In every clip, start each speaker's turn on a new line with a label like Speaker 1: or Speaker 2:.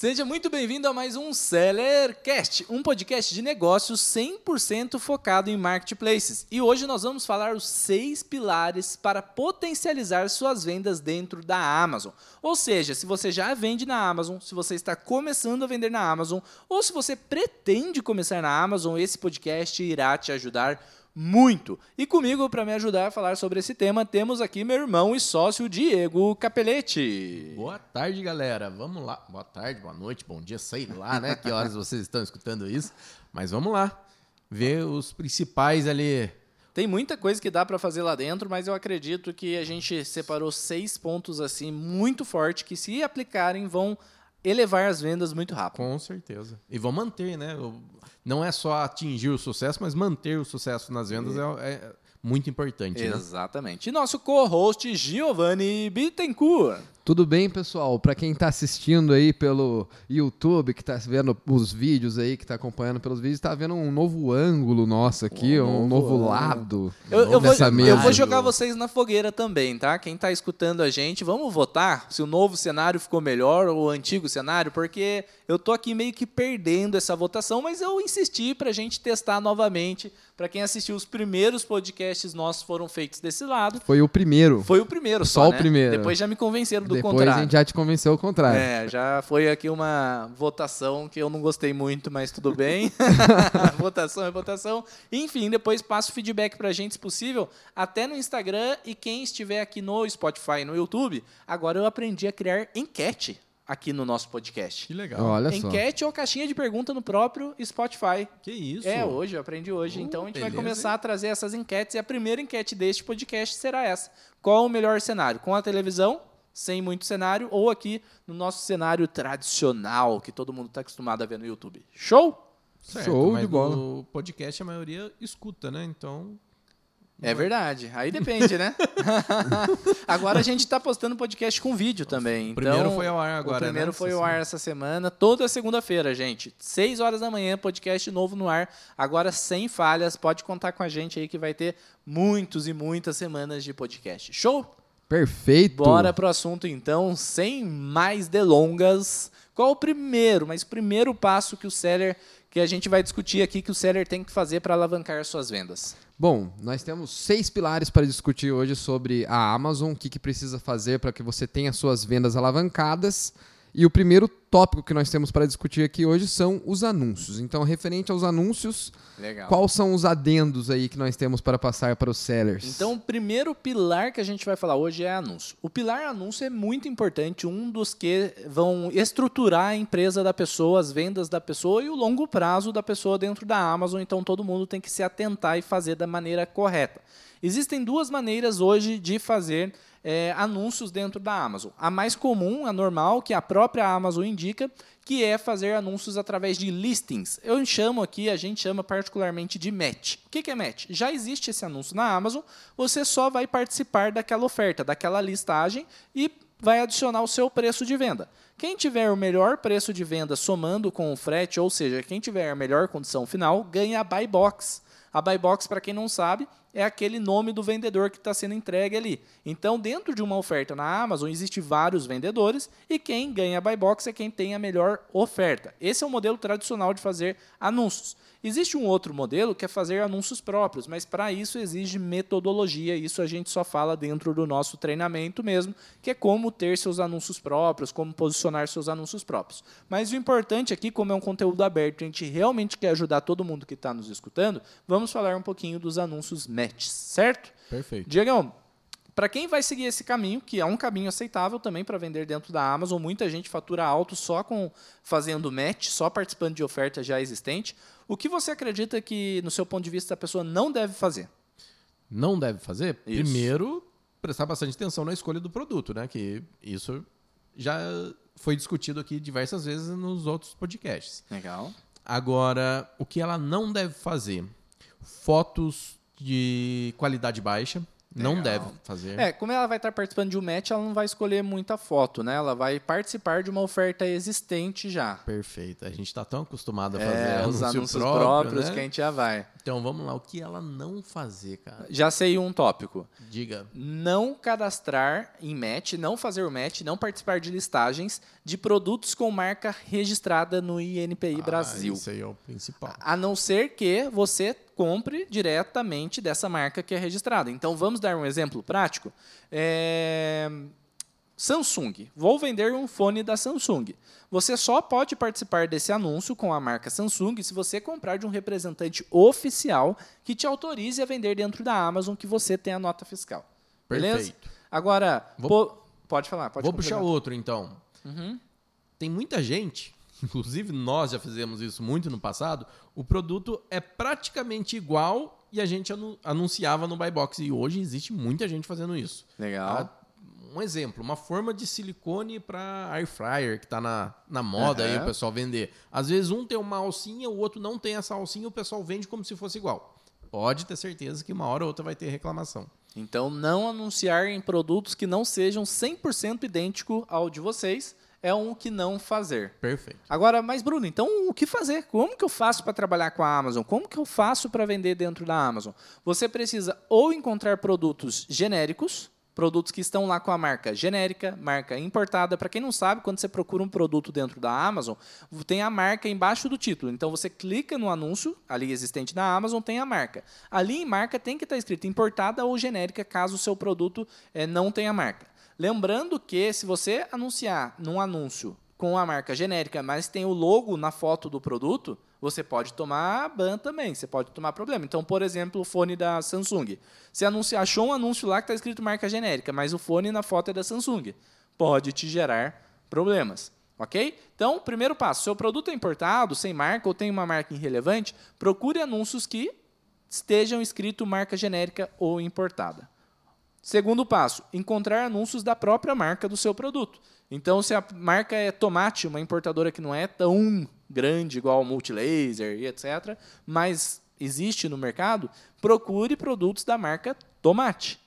Speaker 1: Seja muito bem-vindo a mais um Sellercast, um podcast de negócios 100% focado em marketplaces. E hoje nós vamos falar os seis pilares para potencializar suas vendas dentro da Amazon. Ou seja, se você já vende na Amazon, se você está começando a vender na Amazon, ou se você pretende começar na Amazon, esse podcast irá te ajudar muito. E comigo, para me ajudar a falar sobre esse tema, temos aqui meu irmão e sócio Diego Capelete.
Speaker 2: Boa tarde, galera. Vamos lá. Boa tarde, boa noite, bom dia, sei lá, né? Que horas vocês estão escutando isso. Mas vamos lá. Ver os principais ali.
Speaker 1: Tem muita coisa que dá para fazer lá dentro, mas eu acredito que a gente separou seis pontos assim muito forte que se aplicarem vão elevar as vendas muito rápido.
Speaker 2: Com certeza. E vão manter, né? Não é só atingir o sucesso, mas manter o sucesso nas vendas é, é muito importante. Né?
Speaker 1: Exatamente. E nosso co-host Giovanni Bittencourt.
Speaker 3: Tudo bem, pessoal? Para quem está assistindo aí pelo YouTube, que está vendo os vídeos aí, que está acompanhando pelos vídeos, está vendo um novo ângulo nosso aqui, um, um novo, novo lado
Speaker 1: eu, eu, vou, eu, vou, jogar vocês na fogueira também, tá? Quem está escutando a gente, vamos votar se o novo cenário ficou melhor ou o antigo cenário, porque eu tô aqui meio que perdendo essa votação, mas eu insisti para a gente testar novamente. Para quem assistiu os primeiros podcasts nossos foram feitos desse lado.
Speaker 3: Foi o primeiro.
Speaker 1: Foi o primeiro, só,
Speaker 3: só o
Speaker 1: né?
Speaker 3: primeiro.
Speaker 1: Depois já me convenceram do
Speaker 3: Depois
Speaker 1: contrário.
Speaker 3: a gente já te convenceu o contrário.
Speaker 1: É, já foi aqui uma votação que eu não gostei muito, mas tudo bem. votação é votação. Enfim, depois passa o feedback pra gente, se possível, até no Instagram e quem estiver aqui no Spotify e no YouTube, agora eu aprendi a criar enquete aqui no nosso podcast.
Speaker 2: Que legal.
Speaker 3: Olha
Speaker 1: Enquete
Speaker 3: só.
Speaker 1: ou caixinha de pergunta no próprio Spotify.
Speaker 2: Que isso?
Speaker 1: É, hoje, eu aprendi hoje.
Speaker 2: Oh,
Speaker 1: então a gente
Speaker 2: beleza,
Speaker 1: vai começar a trazer essas enquetes e a primeira enquete deste podcast será essa. Qual o melhor cenário? Com a televisão, sem muito cenário, ou aqui no nosso cenário tradicional, que todo mundo está acostumado a ver no YouTube. Show?
Speaker 2: Certo,
Speaker 3: Show
Speaker 2: mas
Speaker 3: de bola.
Speaker 2: No podcast a maioria escuta, né? Então.
Speaker 1: É verdade. Aí depende, né? agora a gente está postando podcast com vídeo também.
Speaker 2: O primeiro
Speaker 1: então,
Speaker 2: foi ao ar agora.
Speaker 1: O primeiro
Speaker 2: né?
Speaker 1: foi
Speaker 2: Essa
Speaker 1: ao ar
Speaker 2: semana.
Speaker 1: essa semana, toda segunda-feira, gente. 6 horas da manhã, podcast novo no ar. Agora sem falhas. Pode contar com a gente aí que vai ter muitos e muitas semanas de podcast. Show?
Speaker 3: Perfeito.
Speaker 1: Bora pro assunto então, sem mais delongas. Qual o primeiro, mas o primeiro passo que o seller que a gente vai discutir aqui que o seller tem que fazer para alavancar suas vendas?
Speaker 3: Bom, nós temos seis pilares para discutir hoje sobre a Amazon, o que, que precisa fazer para que você tenha suas vendas alavancadas. E o primeiro tópico que nós temos para discutir aqui hoje são os anúncios. Então, referente aos anúncios,
Speaker 1: Legal.
Speaker 3: quais são os adendos aí que nós temos para passar para os sellers?
Speaker 1: Então, o primeiro pilar que a gente vai falar hoje é anúncio. O pilar anúncio é muito importante, um dos que vão estruturar a empresa da pessoa, as vendas da pessoa e o longo prazo da pessoa dentro da Amazon. Então, todo mundo tem que se atentar e fazer da maneira correta. Existem duas maneiras hoje de fazer é, anúncios dentro da Amazon. A mais comum, a normal, que a própria Amazon indica, que é fazer anúncios através de listings. Eu chamo aqui, a gente chama particularmente de match. O que é match? Já existe esse anúncio na Amazon, você só vai participar daquela oferta, daquela listagem e vai adicionar o seu preço de venda. Quem tiver o melhor preço de venda somando com o frete, ou seja, quem tiver a melhor condição final, ganha a buy box. A buy box, para quem não sabe, é aquele nome do vendedor que está sendo entregue ali. Então, dentro de uma oferta na Amazon, existe vários vendedores e quem ganha buy box é quem tem a melhor oferta. Esse é o modelo tradicional de fazer anúncios. Existe um outro modelo que é fazer anúncios próprios, mas para isso exige metodologia. Isso a gente só fala dentro do nosso treinamento mesmo, que é como ter seus anúncios próprios, como posicionar seus anúncios próprios. Mas o importante aqui, como é um conteúdo aberto, a gente realmente quer ajudar todo mundo que está nos escutando, vamos falar um pouquinho dos anúncios certo?
Speaker 2: Perfeito.
Speaker 1: Diegão, para quem vai seguir esse caminho, que é um caminho aceitável também para vender dentro da Amazon, muita gente fatura alto só com fazendo match, só participando de oferta já existente. O que você acredita que, no seu ponto de vista, a pessoa não deve fazer?
Speaker 2: Não deve fazer?
Speaker 1: Isso.
Speaker 2: Primeiro, prestar bastante atenção na escolha do produto, né? Que isso já foi discutido aqui diversas vezes nos outros podcasts.
Speaker 1: Legal.
Speaker 2: Agora, o que ela não deve fazer? Fotos de qualidade baixa. Não
Speaker 1: Legal.
Speaker 2: deve fazer.
Speaker 1: É, como ela vai estar participando de um match, ela não vai escolher muita foto, né? Ela vai participar de uma oferta existente já.
Speaker 2: Perfeito. A gente está tão acostumado a fazer
Speaker 1: É, os
Speaker 2: anúncio
Speaker 1: anúncios
Speaker 2: próprio,
Speaker 1: próprios
Speaker 2: né?
Speaker 1: que a gente já vai.
Speaker 2: Então vamos lá, o que ela não fazer, cara?
Speaker 1: Já sei um tópico.
Speaker 2: Diga.
Speaker 1: Não cadastrar em match, não fazer o match, não participar de listagens de produtos com marca registrada no INPI
Speaker 2: Ah,
Speaker 1: Brasil.
Speaker 2: Isso aí é o principal.
Speaker 1: A não ser que você compre diretamente dessa marca que é registrada. Então, vamos dar um exemplo prático. É, Samsung. Vou vender um fone da Samsung. Você só pode participar desse anúncio com a marca Samsung se você comprar de um representante oficial que te autorize a vender dentro da Amazon que você tem a nota fiscal. Beleza?
Speaker 2: Perfeito.
Speaker 1: Agora,
Speaker 2: Vou-
Speaker 1: pode falar. Pode
Speaker 2: Vou puxar outro, então. Tem muita gente, inclusive nós já fizemos isso muito no passado, o produto é praticamente igual e a gente anu- anunciava no Buy Box. E hoje existe muita gente fazendo isso.
Speaker 1: Legal.
Speaker 2: Ah, Um exemplo, uma forma de silicone para air fryer, que está na, na moda aí
Speaker 1: Aham.
Speaker 2: o pessoal vender. Às vezes um tem uma alcinha, o outro não tem essa alcinha, o pessoal vende como se fosse igual. Pode ter certeza que uma hora ou outra vai ter reclamação.
Speaker 1: Então, não anunciar em produtos que não sejam 100% idêntico ao de vocês é um que não fazer.
Speaker 2: Perfeito.
Speaker 1: Agora, mas Bruno, então o que fazer? Como que eu faço para trabalhar com a Amazon? Como que eu faço para vender dentro da Amazon? Você precisa ou encontrar produtos genéricos, produtos que estão lá com a marca genérica, marca importada. Para quem não sabe, quando você procura um produto dentro da Amazon, tem a marca embaixo do título. Então você clica no anúncio ali existente na Amazon, tem a marca. Ali em marca tem que estar escrito importada ou genérica, caso o seu produto eh, não tenha marca. Lembrando que se você anunciar num anúncio com a marca genérica, mas tem o logo na foto do produto, você pode tomar ban também, você pode tomar problema. Então, por exemplo, o fone da Samsung. Você anuncia, achou um anúncio lá que está escrito marca genérica, mas o fone na foto é da Samsung. Pode te gerar problemas. Ok? Então, primeiro passo: seu produto é importado, sem marca ou tem uma marca irrelevante, procure anúncios que estejam escrito marca genérica ou importada. Segundo passo, encontrar anúncios da própria marca do seu produto. Então, se a marca é Tomate, uma importadora que não é tão grande igual Multilaser e etc., mas existe no mercado, procure produtos da marca Tomate.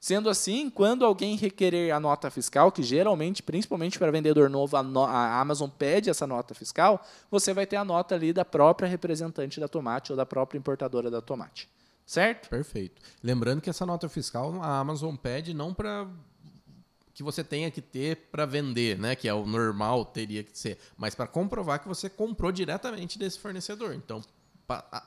Speaker 1: Sendo assim, quando alguém requerer a nota fiscal, que geralmente, principalmente para vendedor novo, a, no- a Amazon pede essa nota fiscal, você vai ter a nota ali da própria representante da Tomate ou da própria importadora da Tomate. Certo?
Speaker 2: Perfeito. Lembrando que essa nota fiscal a Amazon pede não para que você tenha que ter para vender, né? Que é o normal, teria que ser, mas para comprovar que você comprou diretamente desse fornecedor. Então,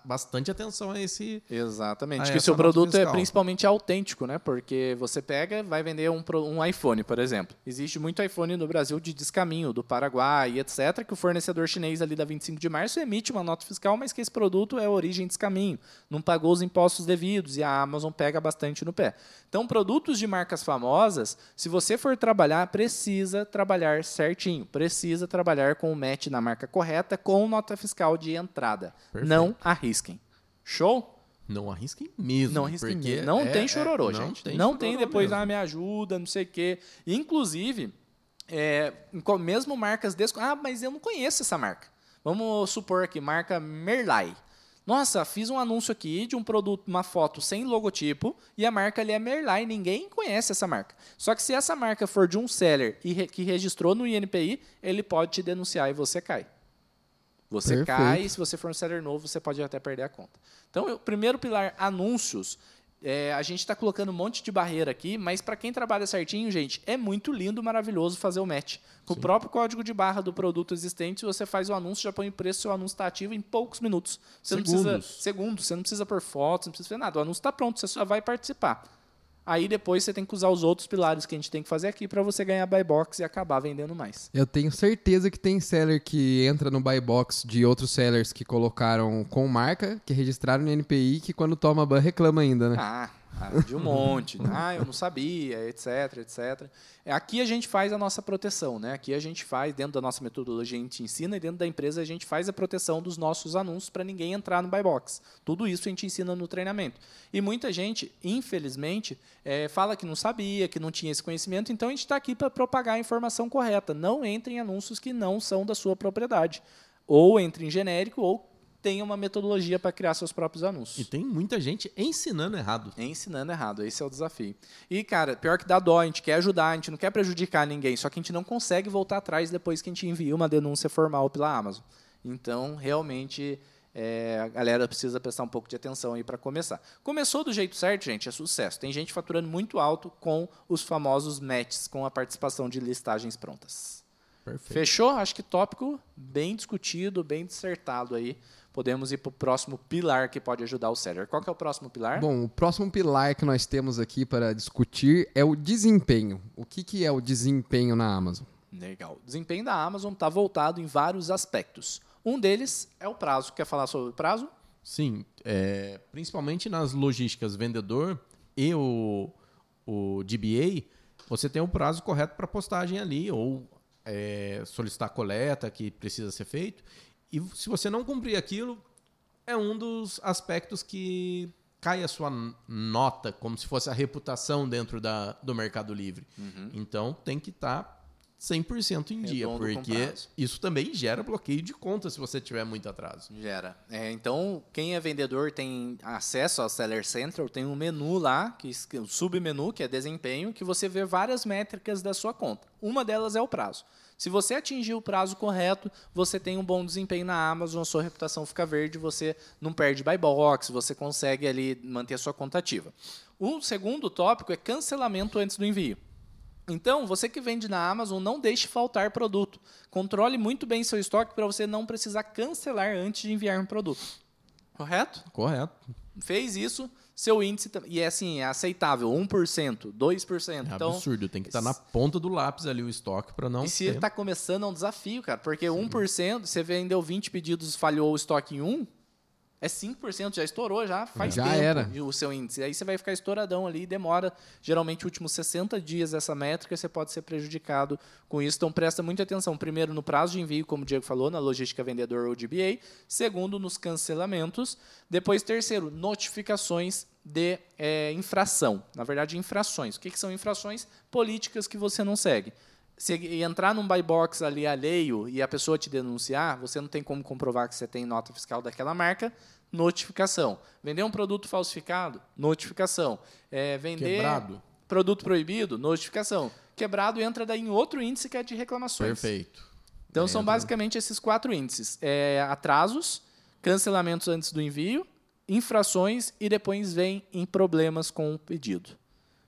Speaker 2: bastante atenção a esse.
Speaker 1: Exatamente.
Speaker 2: Ah,
Speaker 1: que seu produto é
Speaker 2: fiscal.
Speaker 1: principalmente autêntico, né? Porque você pega, vai vender um, um iPhone, por exemplo. Existe muito iPhone no Brasil de descaminho, do Paraguai e etc., que o fornecedor chinês ali da 25 de março emite uma nota fiscal, mas que esse produto é origem descaminho, não pagou os impostos devidos e a Amazon pega bastante no pé. Então, produtos de marcas famosas, se você for trabalhar, precisa trabalhar certinho, precisa trabalhar com o match na marca correta, com nota fiscal de entrada.
Speaker 2: Perfeito.
Speaker 1: Não arrisquem. Show?
Speaker 2: Não arrisquem mesmo.
Speaker 1: Não arrisquem
Speaker 2: porque
Speaker 1: mesmo. Não
Speaker 2: é-
Speaker 1: tem
Speaker 2: é-
Speaker 1: chororô,
Speaker 2: não
Speaker 1: gente.
Speaker 2: Tem
Speaker 1: não tem depois,
Speaker 2: mesmo.
Speaker 1: ah, me ajuda, não sei o quê. Inclusive, é, mesmo marcas... Desco... Ah, mas eu não conheço essa marca. Vamos supor aqui, marca Merlai. Nossa, fiz um anúncio aqui de um produto, uma foto sem logotipo, e a marca ali é Merlai. Ninguém conhece essa marca. Só que se essa marca for de um seller e que registrou no INPI, ele pode te denunciar e você cai. Você
Speaker 3: Perfeito.
Speaker 1: cai e se você for um seller novo, você pode até perder a conta. Então, o primeiro pilar, anúncios. É, a gente está colocando um monte de barreira aqui, mas para quem trabalha certinho, gente, é muito lindo, maravilhoso fazer o match. Com o próprio código de barra do produto existente, você faz o anúncio, já põe o preço, seu anúncio está ativo em poucos minutos. Você não precisa
Speaker 2: Segundos.
Speaker 1: segundos, você não precisa pôr fotos, não precisa fazer nada. O anúncio está pronto, você só vai participar. Aí depois você tem que usar os outros pilares que a gente tem que fazer aqui para você ganhar buy box e acabar vendendo mais.
Speaker 3: Eu tenho certeza que tem seller que entra no buy box de outros sellers que colocaram com marca, que registraram no NPI, que quando toma ban reclama ainda, né?
Speaker 1: Ah, de um monte. ah, eu não sabia, etc, etc. É, Aqui a gente faz a nossa proteção, né? Aqui a gente faz, dentro da nossa metodologia, a gente ensina e dentro da empresa a gente faz a proteção dos nossos anúncios para ninguém entrar no buy box. Tudo isso a gente ensina no treinamento. E muita gente, infelizmente, eh, fala que não sabia, que não tinha esse conhecimento, então a gente está aqui para propagar a informação correta. Não entre em anúncios que não são da sua propriedade. Ou entre em genérico, ou tenha uma metodologia para criar seus próprios anúncios.
Speaker 2: E tem muita gente ensinando errado.
Speaker 1: Ensinando errado, esse é o desafio. E, cara, pior que dá dó, a gente quer ajudar, a gente não quer prejudicar ninguém, só que a gente não consegue voltar atrás depois que a gente envia uma denúncia formal pela Amazon. Então, realmente, é, a galera precisa prestar um pouco de atenção aí para começar. Começou do jeito certo, gente, é sucesso. Tem gente faturando muito alto com os famosos matches, com a participação de listagens prontas.
Speaker 2: Perfeito.
Speaker 1: Fechou? Acho que tópico bem discutido, bem dissertado aí. Podemos ir para o próximo pilar que pode ajudar o seller. Qual que é o próximo pilar?
Speaker 3: Bom, o próximo pilar que nós temos aqui para discutir é o desempenho. O que, que é o desempenho na Amazon?
Speaker 1: Legal. O desempenho da Amazon está voltado em vários aspectos. Um deles é o prazo. Quer falar sobre o prazo?
Speaker 2: Sim, é, principalmente nas logísticas vendedor e o, o DBA, você tem o prazo correto para postagem ali, ou é, solicitar coleta que precisa ser feito. E se você não cumprir aquilo, é um dos aspectos que cai a sua nota, como se fosse a reputação dentro da, do Mercado Livre. Então tem que estar 100% em dia,
Speaker 1: Redondo com
Speaker 2: porque isso também gera bloqueio de conta se você tiver muito atraso.
Speaker 1: Gera. É, então, quem é vendedor tem acesso ao Seller Central, tem um menu lá, que, um submenu, que é desempenho, que você vê várias métricas da sua conta. Uma delas é o prazo. Se você atingir o prazo correto, você tem um bom desempenho na Amazon, a sua reputação fica verde, você não perde buy box, você consegue ali manter a sua conta ativa. O segundo tópico é cancelamento antes do envio. Então, você que vende na Amazon, não deixe faltar produto. Controle muito bem seu estoque para você não precisar cancelar antes de enviar um produto. Correto?
Speaker 2: Correto.
Speaker 1: Fez isso, seu índice. E é assim, é aceitável: 1%, 2%.
Speaker 2: É
Speaker 1: então,
Speaker 2: absurdo. Tem que estar na ponta do lápis ali o estoque para não
Speaker 1: e se está começando, é um desafio, cara. Porque 1%, você vendeu 20 pedidos falhou o estoque em 1, é 5%, já estourou, já faz
Speaker 3: Já
Speaker 1: tempo
Speaker 3: era.
Speaker 1: o seu índice. Aí você vai ficar estouradão ali, demora geralmente últimos 60 dias essa métrica, você pode ser prejudicado com isso. Então presta muita atenção, primeiro no prazo de envio, como o Diego falou, na logística vendedor ou DBA, segundo nos cancelamentos, depois terceiro, notificações de eh, infração. Na verdade, infrações. O que, que são infrações? Políticas que você não segue. Se entrar num buy box ali alheio e a pessoa te denunciar, você não tem como comprovar que você tem nota fiscal daquela marca, notificação. Vender um produto falsificado, notificação. É, vender
Speaker 2: Quebrado.
Speaker 1: produto proibido, notificação. Quebrado entra daí em outro índice que é de reclamações.
Speaker 2: Perfeito.
Speaker 1: Então são
Speaker 2: Entra.
Speaker 1: basicamente esses quatro índices: É, atrasos, cancelamentos antes do envio, infrações e depois vem em problemas com o pedido.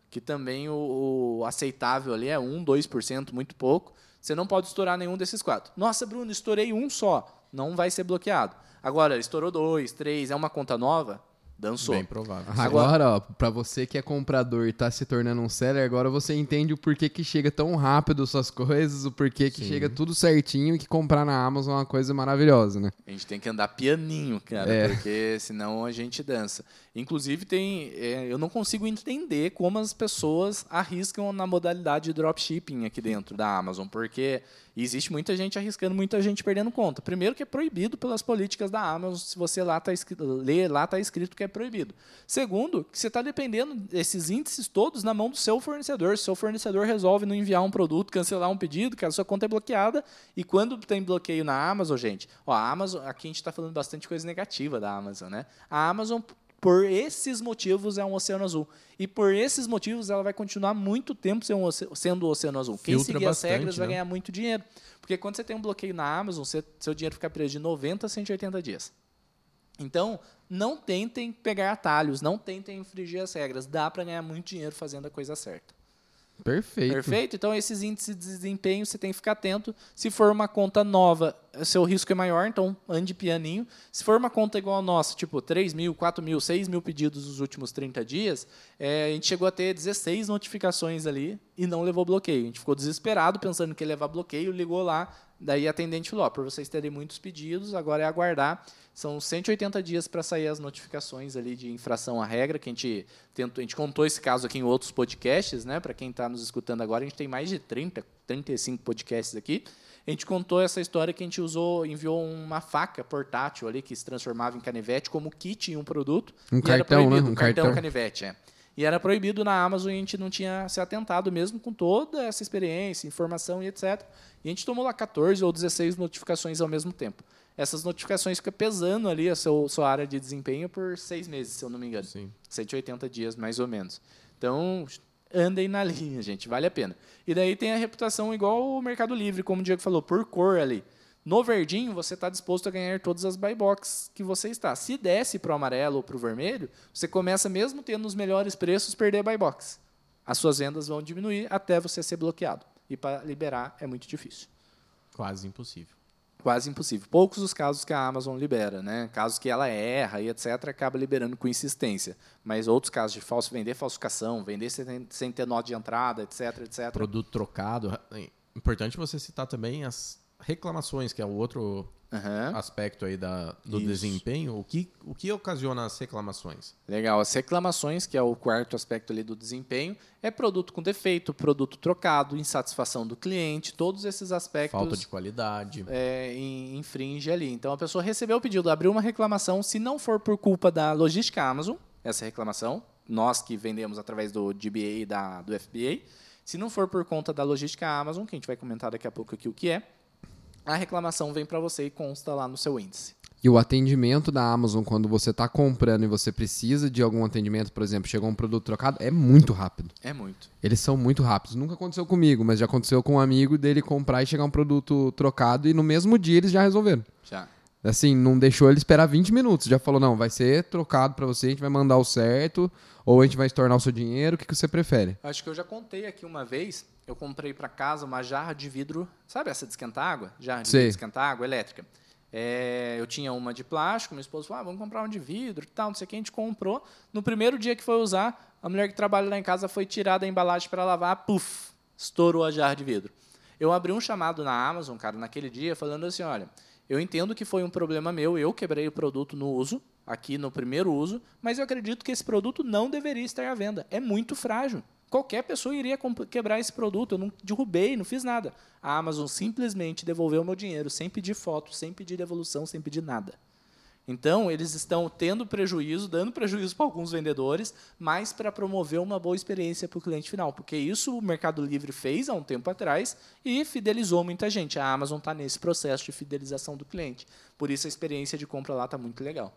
Speaker 1: Que também o, o aceitável ali é 1, 2%, muito pouco. Você não pode estourar nenhum desses quatro. Nossa, Bruno, estourei um só. Não vai ser bloqueado. Agora, estourou dois, três, é uma conta nova? Dançou.
Speaker 2: Bem provável.
Speaker 3: Agora, ó, pra você que é comprador e tá se tornando um seller, agora você entende o porquê que chega tão rápido suas coisas, o porquê que
Speaker 2: Sim.
Speaker 3: chega tudo certinho e que comprar na Amazon é uma coisa maravilhosa, né?
Speaker 1: A gente tem que andar pianinho, cara,
Speaker 3: É.
Speaker 1: porque senão a gente dança. Inclusive, tem, é, eu não consigo entender como as pessoas arriscam na modalidade de dropshipping aqui dentro da Amazon, porque existe muita gente arriscando, muita gente perdendo conta. Primeiro que é proibido pelas políticas da Amazon, se você lá tá escrito, lê lá está escrito que é proibido. Segundo, que você está dependendo desses índices todos na mão do seu fornecedor. Se seu fornecedor resolve não enviar um produto, cancelar um pedido, a sua conta é bloqueada. E quando tem bloqueio na Amazon, gente, ó, a Amazon, aqui a gente está falando bastante coisa negativa da Amazon, né? A Amazon, por esses motivos, é um oceano azul. E por esses motivos, ela vai continuar muito tempo sendo o oceano azul. Quem
Speaker 2: Filtra
Speaker 1: seguir as
Speaker 2: bastante,
Speaker 1: regras vai
Speaker 2: né?
Speaker 1: ganhar muito dinheiro. Porque quando você tem um bloqueio na Amazon, seu dinheiro fica preso de 90 a 180 dias. Então, não tentem pegar atalhos, não tentem infringir as regras. Dá para ganhar muito dinheiro fazendo a coisa certa.
Speaker 3: Perfeito.
Speaker 1: Perfeito? Então, esses índices de desempenho você tem que ficar atento. Se for uma conta nova, seu risco é maior, então ande pianinho. Se for uma conta igual a nossa, tipo 3 mil, 4 mil, 6 mil pedidos nos últimos 30 dias, é, a gente chegou a ter 16 notificações ali e não levou bloqueio. A gente ficou desesperado pensando que ia levar bloqueio, ligou lá, daí atendente falou: por vocês terem muitos pedidos, agora é aguardar. São 180 dias para sair as notificações ali de infração à regra, que a gente tentou, a gente contou esse caso aqui em outros podcasts, né? Para quem está nos escutando agora, a gente tem mais de 30, 35 podcasts aqui. A gente contou essa história que a gente usou, enviou uma faca portátil ali que se transformava em canivete como kit em um produto.
Speaker 3: Um
Speaker 1: e
Speaker 3: cartão, né?
Speaker 1: proibido,
Speaker 3: Um
Speaker 1: um cartão,
Speaker 3: cartão.
Speaker 1: canivete, é. E era proibido na Amazon e a gente não tinha se atentado mesmo com toda essa experiência, informação e etc. E a gente tomou lá 14 ou 16 notificações ao mesmo tempo. essas notificações ficam pesando ali a seu, sua área de desempenho por seis meses, se eu não me engano.
Speaker 2: Sim.
Speaker 1: 180 dias, mais ou menos. Então, andem na linha, gente, vale a pena. E daí tem a reputação igual o Mercado Livre, como o Diego falou, por cor ali. No verdinho, você está disposto a ganhar todas as buy box que você está. Se desce para o amarelo ou para o vermelho, você começa, mesmo tendo os melhores preços, perder a buy box. As suas vendas vão diminuir até você ser bloqueado. E para liberar é muito difícil.
Speaker 2: Quase impossível.
Speaker 1: Quase impossível. Poucos os casos que a Amazon libera, né? Casos que ela erra e etc, acaba liberando com insistência. Mas outros casos de falso vender falsificação, vender sem, sem ter nó de entrada, etc, etc.
Speaker 2: Produto trocado. É importante você citar também as reclamações, que é o outro
Speaker 1: Aham.
Speaker 2: aspecto aí da, do
Speaker 1: Isso.
Speaker 2: desempenho. O que, o que ocasiona as reclamações?
Speaker 1: Legal. As reclamações, que é o quarto aspecto ali do desempenho, é produto com defeito, produto trocado, insatisfação do cliente, todos esses aspectos
Speaker 2: Falta de qualidade.
Speaker 1: é, in- infringe ali. Então a pessoa recebeu o pedido, abriu uma reclamação, se não for por culpa da logística Amazon, essa reclamação, nós que vendemos através do DBA e da, do FBA, se não for por conta da logística Amazon, que a gente vai comentar daqui a pouco aqui o que é, a reclamação vem para você e consta lá no seu índice.
Speaker 3: E o atendimento da Amazon, quando você está comprando e você precisa de algum atendimento, por exemplo, chegou um produto trocado, é muito rápido.
Speaker 1: É muito.
Speaker 3: Eles são muito rápidos. Nunca aconteceu comigo, mas já aconteceu com um amigo dele comprar e chegar um produto trocado e no mesmo dia eles já resolveram.
Speaker 1: Já.
Speaker 3: Assim, não deixou ele esperar 20 minutos. Já falou, não, vai ser trocado para você, a gente vai mandar o certo, ou a gente vai estornar o seu dinheiro, o que, que você prefere?
Speaker 1: Acho que eu já contei aqui uma vez. Eu comprei para casa uma jarra de vidro, sabe essa de esquentar água? Jarra de vidro de esquentar água elétrica. É, eu tinha uma de plástico, meu esposo falou: ah, vamos comprar uma de vidro e tal, não sei o que. A gente comprou. No primeiro dia que foi usar, a mulher que trabalha lá em casa foi tirar da embalagem para lavar, puf, estourou a jarra de vidro. Eu abri um chamado na Amazon, cara, naquele dia, falando assim: olha, eu entendo que foi um problema meu, eu quebrei o produto no uso, aqui no primeiro uso, mas eu acredito que esse produto não deveria estar à venda. É muito frágil. Qualquer pessoa iria quebrar esse produto. Eu não derrubei, não fiz nada. A Amazon simplesmente devolveu o meu dinheiro, sem pedir foto, sem pedir devolução, sem pedir nada. Então, eles estão tendo prejuízo, dando prejuízo para alguns vendedores, mas para promover uma boa experiência para o cliente final. Porque isso o Mercado Livre fez há um tempo atrás e fidelizou muita gente. A Amazon está nesse processo de fidelização do cliente. Por isso a experiência de compra lá está muito legal.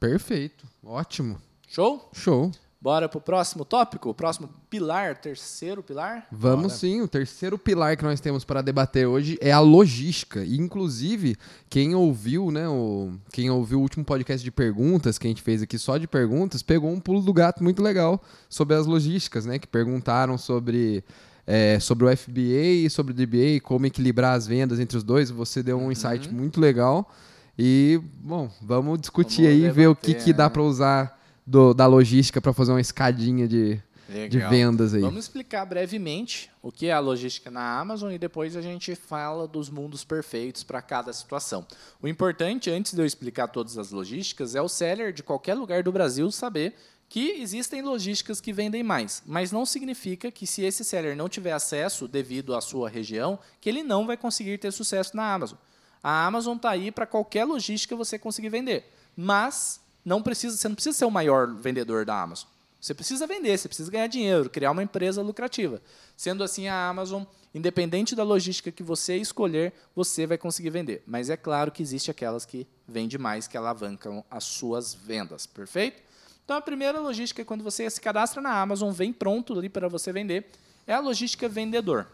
Speaker 3: Perfeito. Ótimo.
Speaker 1: Show?
Speaker 3: Show.
Speaker 1: Bora para o próximo tópico? O próximo pilar, terceiro pilar?
Speaker 3: Vamos
Speaker 2: Bora.
Speaker 3: sim, o terceiro pilar que nós temos para debater hoje é a logística. E, inclusive, quem ouviu, né, o, quem ouviu o último podcast de perguntas que a gente fez aqui só de perguntas, pegou um pulo do gato muito legal sobre as logísticas, né? Que perguntaram sobre, é, sobre o FBA e sobre o DBA, como equilibrar as vendas entre os dois. Você deu um insight muito legal. E, bom, vamos discutir
Speaker 1: Vamos
Speaker 3: aí, ver o que, que dá
Speaker 1: né?
Speaker 3: para usar do- da logística para fazer uma escadinha de, de vendas aí.
Speaker 1: Vamos explicar brevemente o que é a logística na Amazon e depois a gente fala dos mundos perfeitos para cada situação. O importante, antes de eu explicar todas as logísticas, é o seller de qualquer lugar do Brasil saber que existem logísticas que vendem mais, mas não significa que se esse seller não tiver acesso devido à sua região, que ele não vai conseguir ter sucesso na Amazon. A Amazon está aí para qualquer logística você conseguir vender, mas não precisa, você não precisa ser o maior vendedor da Amazon. Você precisa vender, você precisa ganhar dinheiro, criar uma empresa lucrativa. Sendo assim, a Amazon, independente da logística que você escolher, você vai conseguir vender. Mas é claro que existe aquelas que vendem mais, que alavancam as suas vendas, perfeito? Então, a primeira logística é quando você se cadastra na Amazon, vem pronto ali para você vender, é a logística vendedor,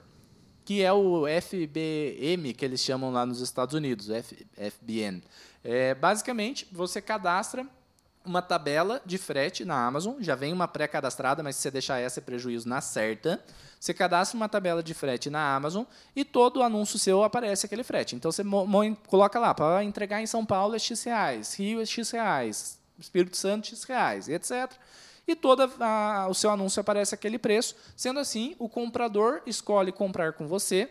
Speaker 1: que é o FBM, que eles chamam lá nos Estados Unidos, FBN. É, basicamente, você cadastra uma tabela de frete na Amazon, já vem uma pré-cadastrada, mas se você deixar essa é prejuízo na certa. Você cadastra uma tabela de frete na Amazon e todo anúncio seu aparece aquele frete. Então você coloca lá, para entregar em São Paulo é X reais, Rio é X reais, Espírito Santo X reais, etc. E todo o seu anúncio aparece aquele preço. Sendo assim, o comprador escolhe comprar com você,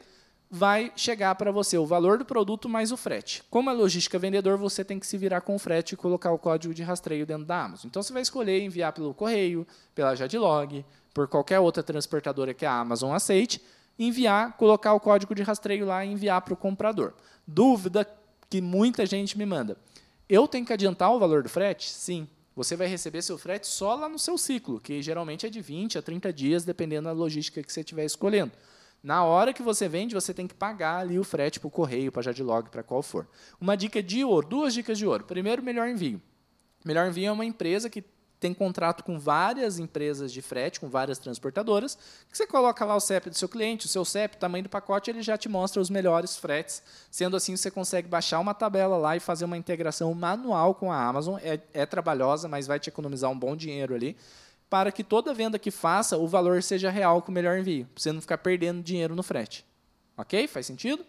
Speaker 1: vai chegar para você o valor do produto mais o frete. Como é logística vendedor, você tem que se virar com o frete e colocar o código de rastreio dentro da Amazon. Então você vai escolher enviar pelo correio, pela Jadlog, por qualquer outra transportadora que a Amazon aceite, enviar, colocar o código de rastreio lá e enviar para o comprador. Dúvida que muita gente me manda. Eu tenho que adiantar o valor do frete? Sim. Você vai receber seu frete só lá no seu ciclo, que geralmente é de 20 a 30 dias, dependendo da logística que você estiver escolhendo. Na hora que você vende, você tem que pagar ali o frete para o correio, para Jadlog, para qual for. Uma dica de ouro, duas dicas de ouro. Primeiro, melhor envio. Melhor envio é uma empresa que tem contrato com várias empresas de frete, com várias transportadoras, que você coloca lá o CEP do seu cliente, o seu CEP, o tamanho do pacote, ele já te mostra os melhores fretes. Sendo assim, você consegue baixar uma tabela lá e fazer uma integração manual com a Amazon. É, é trabalhosa, mas vai te economizar um bom dinheiro ali, para que toda venda que faça, o valor seja real com o melhor envio, para você não ficar perdendo dinheiro no frete. Ok? Faz sentido?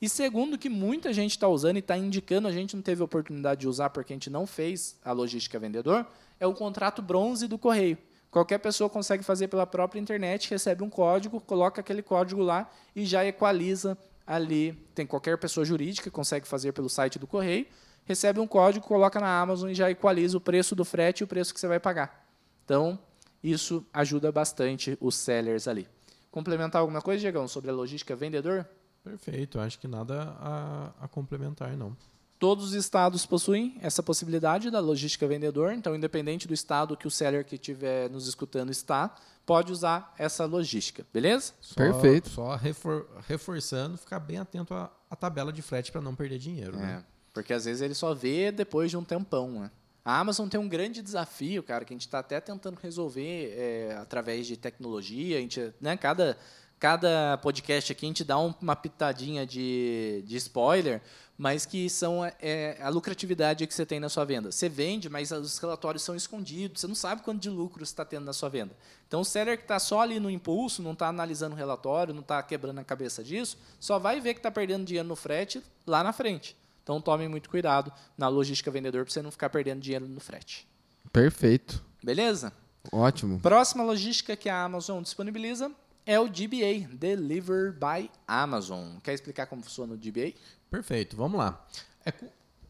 Speaker 1: E segundo, que muita gente está usando e está indicando, a gente não teve oportunidade de usar porque a gente não fez a logística vendedor, é o contrato bronze do correio. Qualquer pessoa consegue fazer pela própria internet, recebe um código, coloca aquele código lá e já equaliza ali. Tem qualquer pessoa jurídica que consegue fazer pelo site do correio, recebe um código, coloca na Amazon e já equaliza o preço do frete e o preço que você vai pagar. Então, isso ajuda bastante os sellers ali. Complementar alguma coisa, Diegão, sobre a logística vendedor?
Speaker 2: Perfeito, acho que nada a, a complementar, não.
Speaker 1: Todos os estados possuem essa possibilidade da logística vendedor, então, independente do estado que o seller que estiver nos escutando está, pode usar essa logística, beleza?
Speaker 2: Só,
Speaker 3: Perfeito.
Speaker 2: Só refor, reforçando, ficar bem atento à, à tabela de frete para não perder dinheiro. Né?
Speaker 1: É, porque às vezes ele só vê depois de um tempão, né? A Amazon tem um grande desafio, cara, que a gente está até tentando resolver é, através de tecnologia. A gente, né, cada, cada podcast aqui a gente dá um, uma pitadinha de, de spoiler, mas que são é, a lucratividade que você tem na sua venda. Você vende, mas os relatórios são escondidos, você não sabe quanto de lucro você está tendo na sua venda. Então, o seller que está só ali no impulso, não está analisando o relatório, não está quebrando a cabeça disso, só vai ver que está perdendo dinheiro no frete lá na frente. Então, tome muito cuidado na logística vendedor para você não ficar perdendo dinheiro no frete.
Speaker 3: Perfeito.
Speaker 1: Beleza?
Speaker 3: Ótimo.
Speaker 1: Próxima logística que a Amazon disponibiliza é o DBA, Deliver by Amazon. Quer explicar como funciona o DBA?
Speaker 2: Perfeito, vamos lá. É,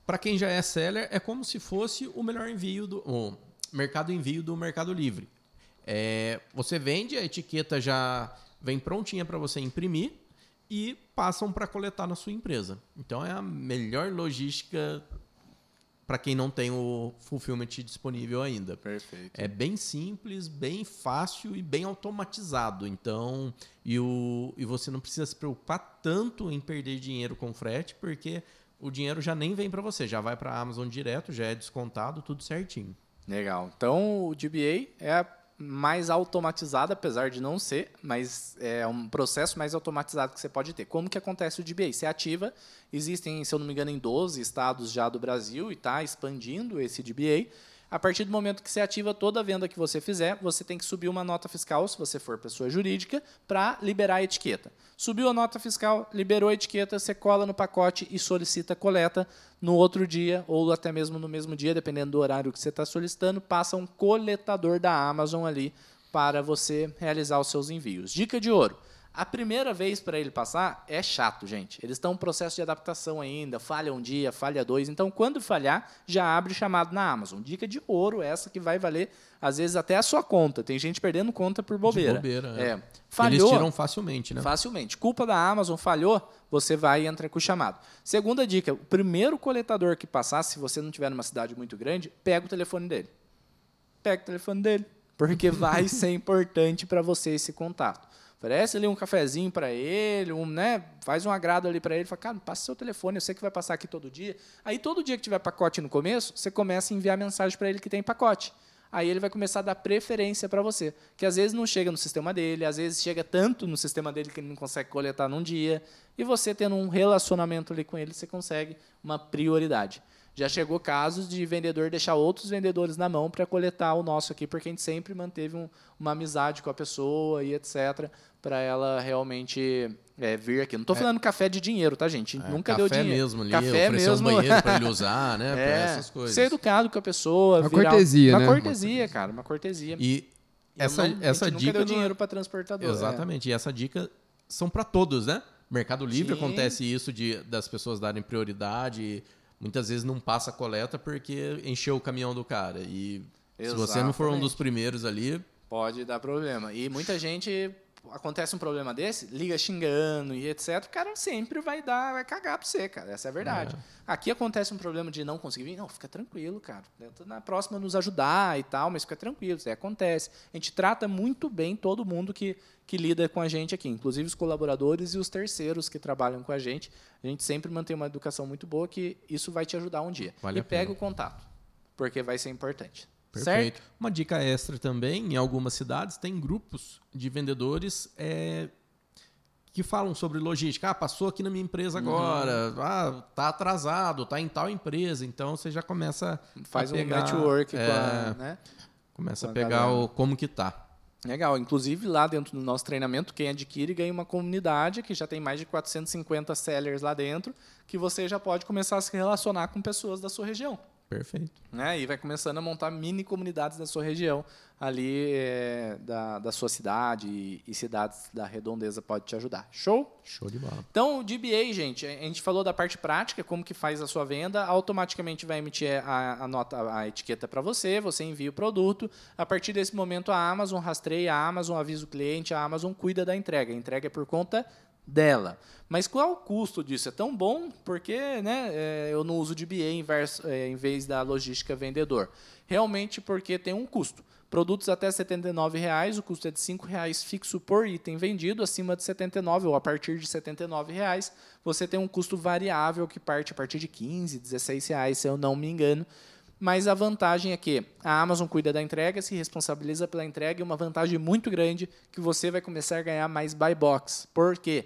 Speaker 2: Para quem já é seller, é como se fosse o melhor envio do o mercado envio do Mercado Livre. É, você vende, a etiqueta já vem prontinha para você imprimir e passam para coletar na sua empresa. Então é a melhor logística para quem não tem o fulfillment disponível ainda.
Speaker 1: Perfeito.
Speaker 2: É bem simples, bem fácil e bem automatizado. Então, e, o, e você não precisa se preocupar tanto em perder dinheiro com frete, porque o dinheiro já nem vem para você, já vai para a Amazon direto, já é descontado, tudo certinho.
Speaker 1: Legal. Então, o DBA é a mais automatizado, apesar de não ser, mas é um processo mais automatizado que você pode ter. Como que acontece o DBA? Você ativa, existem, se eu não me engano, em 12 estados já do Brasil e está expandindo esse DBA. A partir do momento que você ativa toda a venda que você fizer, você tem que subir uma nota fiscal, se você for pessoa jurídica, para liberar a etiqueta. Subiu a nota fiscal, liberou a etiqueta, você cola no pacote e solicita a coleta. No outro dia, ou até mesmo no mesmo dia, dependendo do horário que você está solicitando, passa um coletador da Amazon ali para você realizar os seus envios. Dica de ouro. A primeira vez para ele passar é chato, gente. Eles estão em processo de adaptação ainda, falha um dia, falha dois. Então, quando falhar, já abre chamado na Amazon. Dica de ouro essa que vai valer, às vezes, até a sua conta. Tem gente perdendo conta por bobeira.
Speaker 2: De bobeira, é.
Speaker 1: é. Falhou,
Speaker 2: Eles tiram facilmente, né?
Speaker 1: Facilmente. Culpa da Amazon, falhou, você vai e entra com o chamado. Segunda dica, o primeiro coletador que passar, se você não tiver numa cidade muito grande, pega o telefone dele. Pega o telefone dele, porque vai ser importante para você esse contato. Oferece ali um cafezinho para ele, um, né, faz um agrado ali para ele, fala, cara, passa seu telefone, eu sei que vai passar aqui todo dia. Aí todo dia que tiver pacote no começo, você começa a enviar mensagem para ele que tem pacote. Aí ele vai começar a dar preferência para você, que às vezes não chega no sistema dele, às vezes chega tanto no sistema dele que ele não consegue coletar num dia, e você tendo um relacionamento ali com ele, você consegue uma prioridade. Já chegou casos de vendedor deixar outros vendedores na mão para coletar o nosso aqui, porque a gente sempre manteve um, uma amizade com a pessoa e etc, para ela realmente é, vir aqui. Não estou falando café de dinheiro, tá, gente?
Speaker 2: É,
Speaker 1: Nunca
Speaker 2: café
Speaker 1: deu dinheiro.
Speaker 2: mesmo ali,
Speaker 1: café
Speaker 2: oferecer
Speaker 1: mesmo.
Speaker 2: um banheiro para ele usar, né? pra
Speaker 1: É,
Speaker 2: essas coisas.
Speaker 1: ser educado com a pessoa.
Speaker 3: Uma
Speaker 1: virar-
Speaker 3: cortesia,
Speaker 1: uma
Speaker 3: né?
Speaker 1: cortesia, cara, uma cortesia.
Speaker 2: E essa,
Speaker 1: não- a
Speaker 2: essa
Speaker 1: gente nunca
Speaker 2: dica
Speaker 1: deu
Speaker 2: não é-
Speaker 1: dinheiro para transportador. é.
Speaker 2: Exatamente. E essa dica são para todos, né? Mercado Livre
Speaker 1: Sim.
Speaker 2: acontece isso de das pessoas darem prioridade. e Muitas vezes não passa a coleta porque encheu o caminhão do cara. E se você não for um
Speaker 1: Exatamente.
Speaker 2: dos primeiros ali,
Speaker 1: Pode dar problema. E muita gente acontece um problema desse, liga xingando e etc, o cara sempre vai dar, vai cagar pra você, cara. Essa é a verdade. Aqui acontece um problema de não conseguir vir, não, fica tranquilo, cara. Na próxima nos ajudar e tal, mas fica tranquilo, isso aí acontece. A gente trata muito bem todo mundo que, que lida com a gente aqui, inclusive os colaboradores e os terceiros que trabalham com a gente. A gente sempre mantém uma educação muito boa que isso vai te ajudar um dia.
Speaker 2: Vale
Speaker 1: e pega o contato, porque vai ser importante.
Speaker 2: Perfeito.
Speaker 1: Certo?
Speaker 2: Uma dica extra também, em algumas cidades tem grupos de vendedores é, que falam sobre logística. Ah, passou aqui na minha empresa
Speaker 1: Uhum.
Speaker 2: agora. Ah, tá atrasado, tá em tal empresa. Então você já começa
Speaker 1: Faz
Speaker 2: a
Speaker 1: um
Speaker 2: pegar,
Speaker 1: network
Speaker 2: é,
Speaker 1: a, né?
Speaker 2: Começa a
Speaker 1: a
Speaker 2: pegar
Speaker 1: galera.
Speaker 2: o como que tá.
Speaker 1: Legal. Inclusive, lá dentro do nosso treinamento, quem adquire ganha uma comunidade que já tem mais de 450 sellers lá dentro, que você já pode começar a se relacionar com pessoas da sua região.
Speaker 2: Perfeito.
Speaker 1: Né? E vai começando a montar mini comunidades da sua região, ali é, da, da sua cidade e, e cidades da redondeza pode te ajudar. Show?
Speaker 2: Show de bola.
Speaker 1: Então, o DBA, gente, a gente falou da parte prática, como que faz a sua venda, automaticamente vai emitir a, a nota, a etiqueta para você, você envia o produto. A partir desse momento, a Amazon rastreia, a Amazon avisa o cliente, a Amazon cuida da entrega. A entrega é por conta dela. Mas qual é o custo disso? É tão bom porque né, é, eu não uso em, verso- é, em vez da logística vendedor. Realmente porque tem um custo. Produtos até 79 reais, o custo é de 5 reais fixo por item vendido, acima de R$ 79 ou a partir de 79 reais, você tem um custo variável que parte a partir de 15, 16 reais, se eu não me engano. Mas a vantagem é que a Amazon cuida da entrega, se responsabiliza pela entrega e uma vantagem muito grande que você vai começar a ganhar mais buy box. Por quê?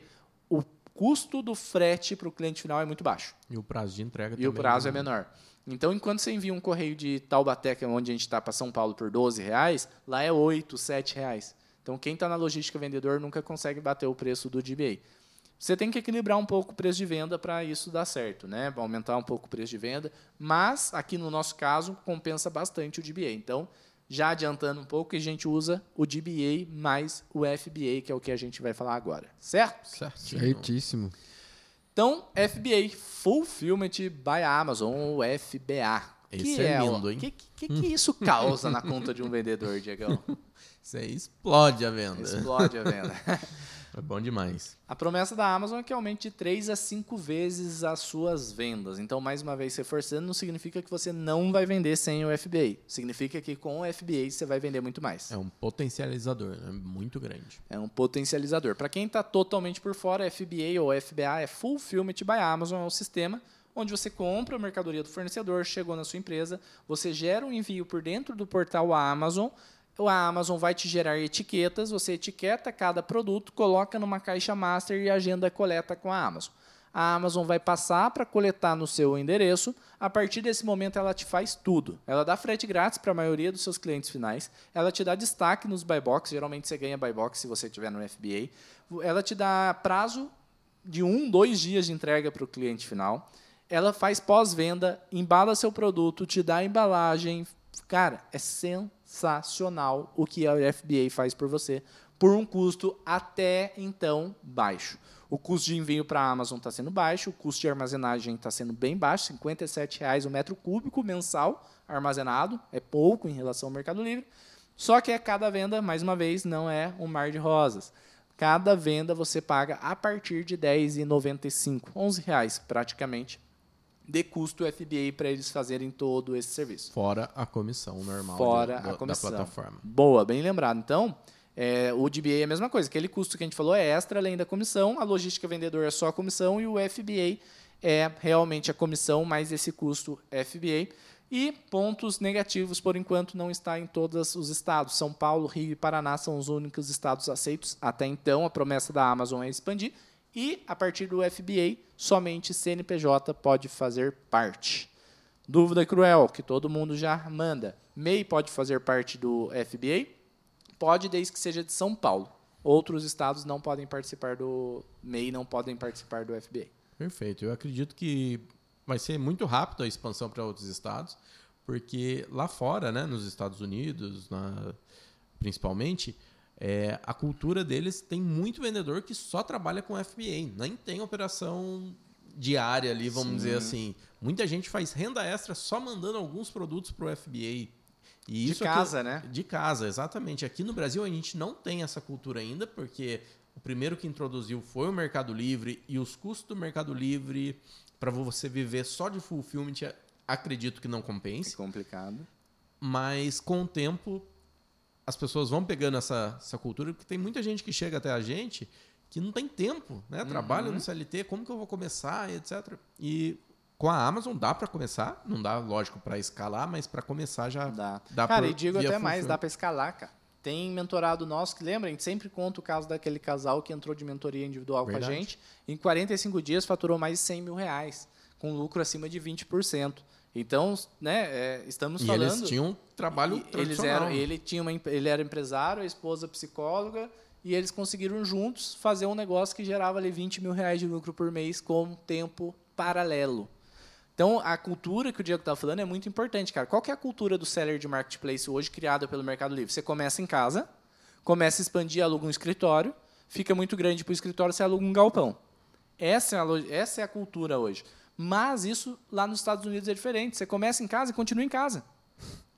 Speaker 1: O custo do frete para o cliente final é muito baixo
Speaker 2: E o prazo de entrega
Speaker 1: e
Speaker 2: também.
Speaker 1: o prazo é
Speaker 2: né?
Speaker 1: menor. Então, enquanto você envia um correio de Taubaté, que é onde a gente está, para São Paulo por 12 reais, lá é 8, 7 reais. Então, quem está na logística vendedor nunca consegue bater o preço do DBA. Você tem que equilibrar um pouco o preço de venda para isso dar certo, né? Aumentar um pouco o preço de venda, mas aqui no nosso caso compensa bastante o DBA. Então, já adiantando um pouco, a gente usa o DBA mais o FBA, que é o que a gente vai falar agora, certo?
Speaker 2: Certinho.
Speaker 3: Certíssimo.
Speaker 1: Então, FBA, Fulfillment by Amazon, ou FBA.
Speaker 2: Esse é
Speaker 1: o-
Speaker 2: lindo, hein?
Speaker 1: que, que, que isso causa na conta de um vendedor, Diegão?
Speaker 2: Isso aí explode a venda.
Speaker 1: Explode a venda.
Speaker 2: É bom demais.
Speaker 1: A promessa da Amazon é que aumente de 3 a 5 vezes as suas vendas. Então, mais uma vez, reforçando, não significa que você não vai vender sem o FBA. Significa que com o FBA você vai vender muito mais.
Speaker 2: É um potencializador, né? Muito grande.
Speaker 1: É um potencializador. Para quem está totalmente por fora, FBA ou FBA é Fulfillment by Amazon, é um sistema onde você compra a mercadoria do fornecedor, chegou na sua empresa, você gera um envio por dentro do portal Amazon, a Amazon vai te gerar etiquetas, você etiqueta cada produto, coloca numa caixa master e agenda coleta com a Amazon. A Amazon vai passar para coletar no seu endereço. A partir desse momento, ela te faz tudo. Ela dá frete grátis para a maioria dos seus clientes finais. Ela te dá destaque nos buy box. Geralmente você ganha buy box se você tiver no FBA. Ela te dá prazo de um, dois dias de entrega para o cliente final. Ela faz pós-venda, embala seu produto, te dá a embalagem. Cara, é sensacional o que a FBA faz por você por um custo até então baixo. O custo de envio para a Amazon está sendo baixo, o custo de armazenagem está sendo bem baixo, R$ 57,00 o metro cúbico mensal armazenado, é pouco em relação ao Mercado Livre. Só que é cada venda, mais uma vez, não é um mar de rosas. Cada venda você paga a partir de R$ 10,95, 11 reais praticamente, de custo FBA para eles fazerem todo esse serviço.
Speaker 2: Fora a comissão normal
Speaker 1: Fora
Speaker 2: do-
Speaker 1: a comissão.
Speaker 2: da plataforma.
Speaker 1: Boa, bem lembrado. Então, é, o DBA é a mesma coisa. Aquele custo que a gente falou é extra além da comissão, a logística vendedor é só a comissão e o FBA é realmente a comissão mais esse custo FBA. E pontos negativos, por enquanto, não está em todos os estados. São Paulo, Rio e Paraná são os únicos estados aceitos. Até então, a promessa da Amazon é expandir. E, a partir do FBA, somente CNPJ pode fazer parte. Dúvida cruel, que todo mundo já manda. MEI pode fazer parte do FBA? Pode, desde que seja de São Paulo. Outros estados não podem participar do MEI, não podem participar do FBA.
Speaker 2: Perfeito. Eu acredito que vai ser muito rápido a expansão para outros estados, porque lá fora, né, nos Estados Unidos, na- principalmente, é, a cultura deles tem muito vendedor que só trabalha com FBA, nem tem operação diária ali, vamos dizer assim. Muita gente faz renda extra só mandando alguns produtos para o FBA. E
Speaker 1: De
Speaker 2: isso aqui-
Speaker 1: casa, né?
Speaker 2: De casa, exatamente. Aqui no Brasil a gente não tem essa cultura ainda, porque o primeiro que introduziu foi o Mercado Livre e os custos do Mercado Livre para você viver só de fulfillment, acredito que não
Speaker 1: É
Speaker 2: compense.
Speaker 1: complicado.
Speaker 2: Mas com o tempo as pessoas vão pegando essa, essa cultura, porque tem muita gente que chega até a gente que não tem tempo, né? Trabalha
Speaker 1: Uhum.
Speaker 2: no CLT, como que eu vou começar, etc. E com a Amazon dá para começar, não dá, lógico, para escalar, mas para começar já
Speaker 1: Dá.
Speaker 2: dá
Speaker 1: cara,
Speaker 2: por-
Speaker 1: e digo até mais, dá para escalar, cara. Tem mentorado nosso que lembra, a gente sempre conta o caso daquele casal que entrou de mentoria individual com
Speaker 2: Verdade.
Speaker 1: a gente. Em 45 dias faturou mais de 100 mil reais, com lucro acima de 20%. Então, né, é, estamos
Speaker 2: E
Speaker 1: falando.
Speaker 2: eles tinham um trabalho
Speaker 1: eles
Speaker 2: tradicional.
Speaker 1: eram, ele tinha uma, ele era empresário, a esposa psicóloga, e eles conseguiram juntos fazer um negócio que gerava ali 20 mil reais de lucro por mês com tempo paralelo. Então, a cultura que o Diego estava falando é muito importante, cara. Qual que é a cultura do seller de marketplace hoje criada pelo Mercado Livre? Você começa em casa, começa a expandir, aluga um escritório, fica muito grande para o escritório, você aluga um galpão. Essa é, a, essa é a cultura hoje. Mas isso lá nos Estados Unidos é diferente. Você começa em casa e continua em casa.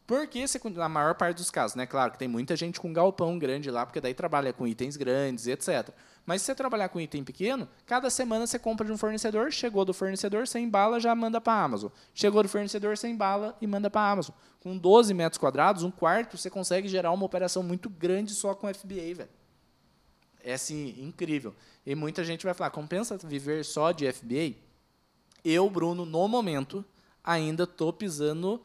Speaker 1: Porque você, na maior parte dos casos, né? Claro que tem muita gente com galpão grande lá, porque daí trabalha com itens grandes, etc. Mas se você trabalhar com item pequeno, cada semana você compra de um fornecedor, chegou do fornecedor, você embala, já manda para a Amazon. Chegou do fornecedor, você embala e manda para a Amazon. Com 12 metros quadrados, um quarto, você consegue gerar uma operação muito grande só com FBA, velho. É assim, incrível. E muita gente vai falar, compensa viver só de FBA? Eu, Bruno, no momento, ainda estou pisando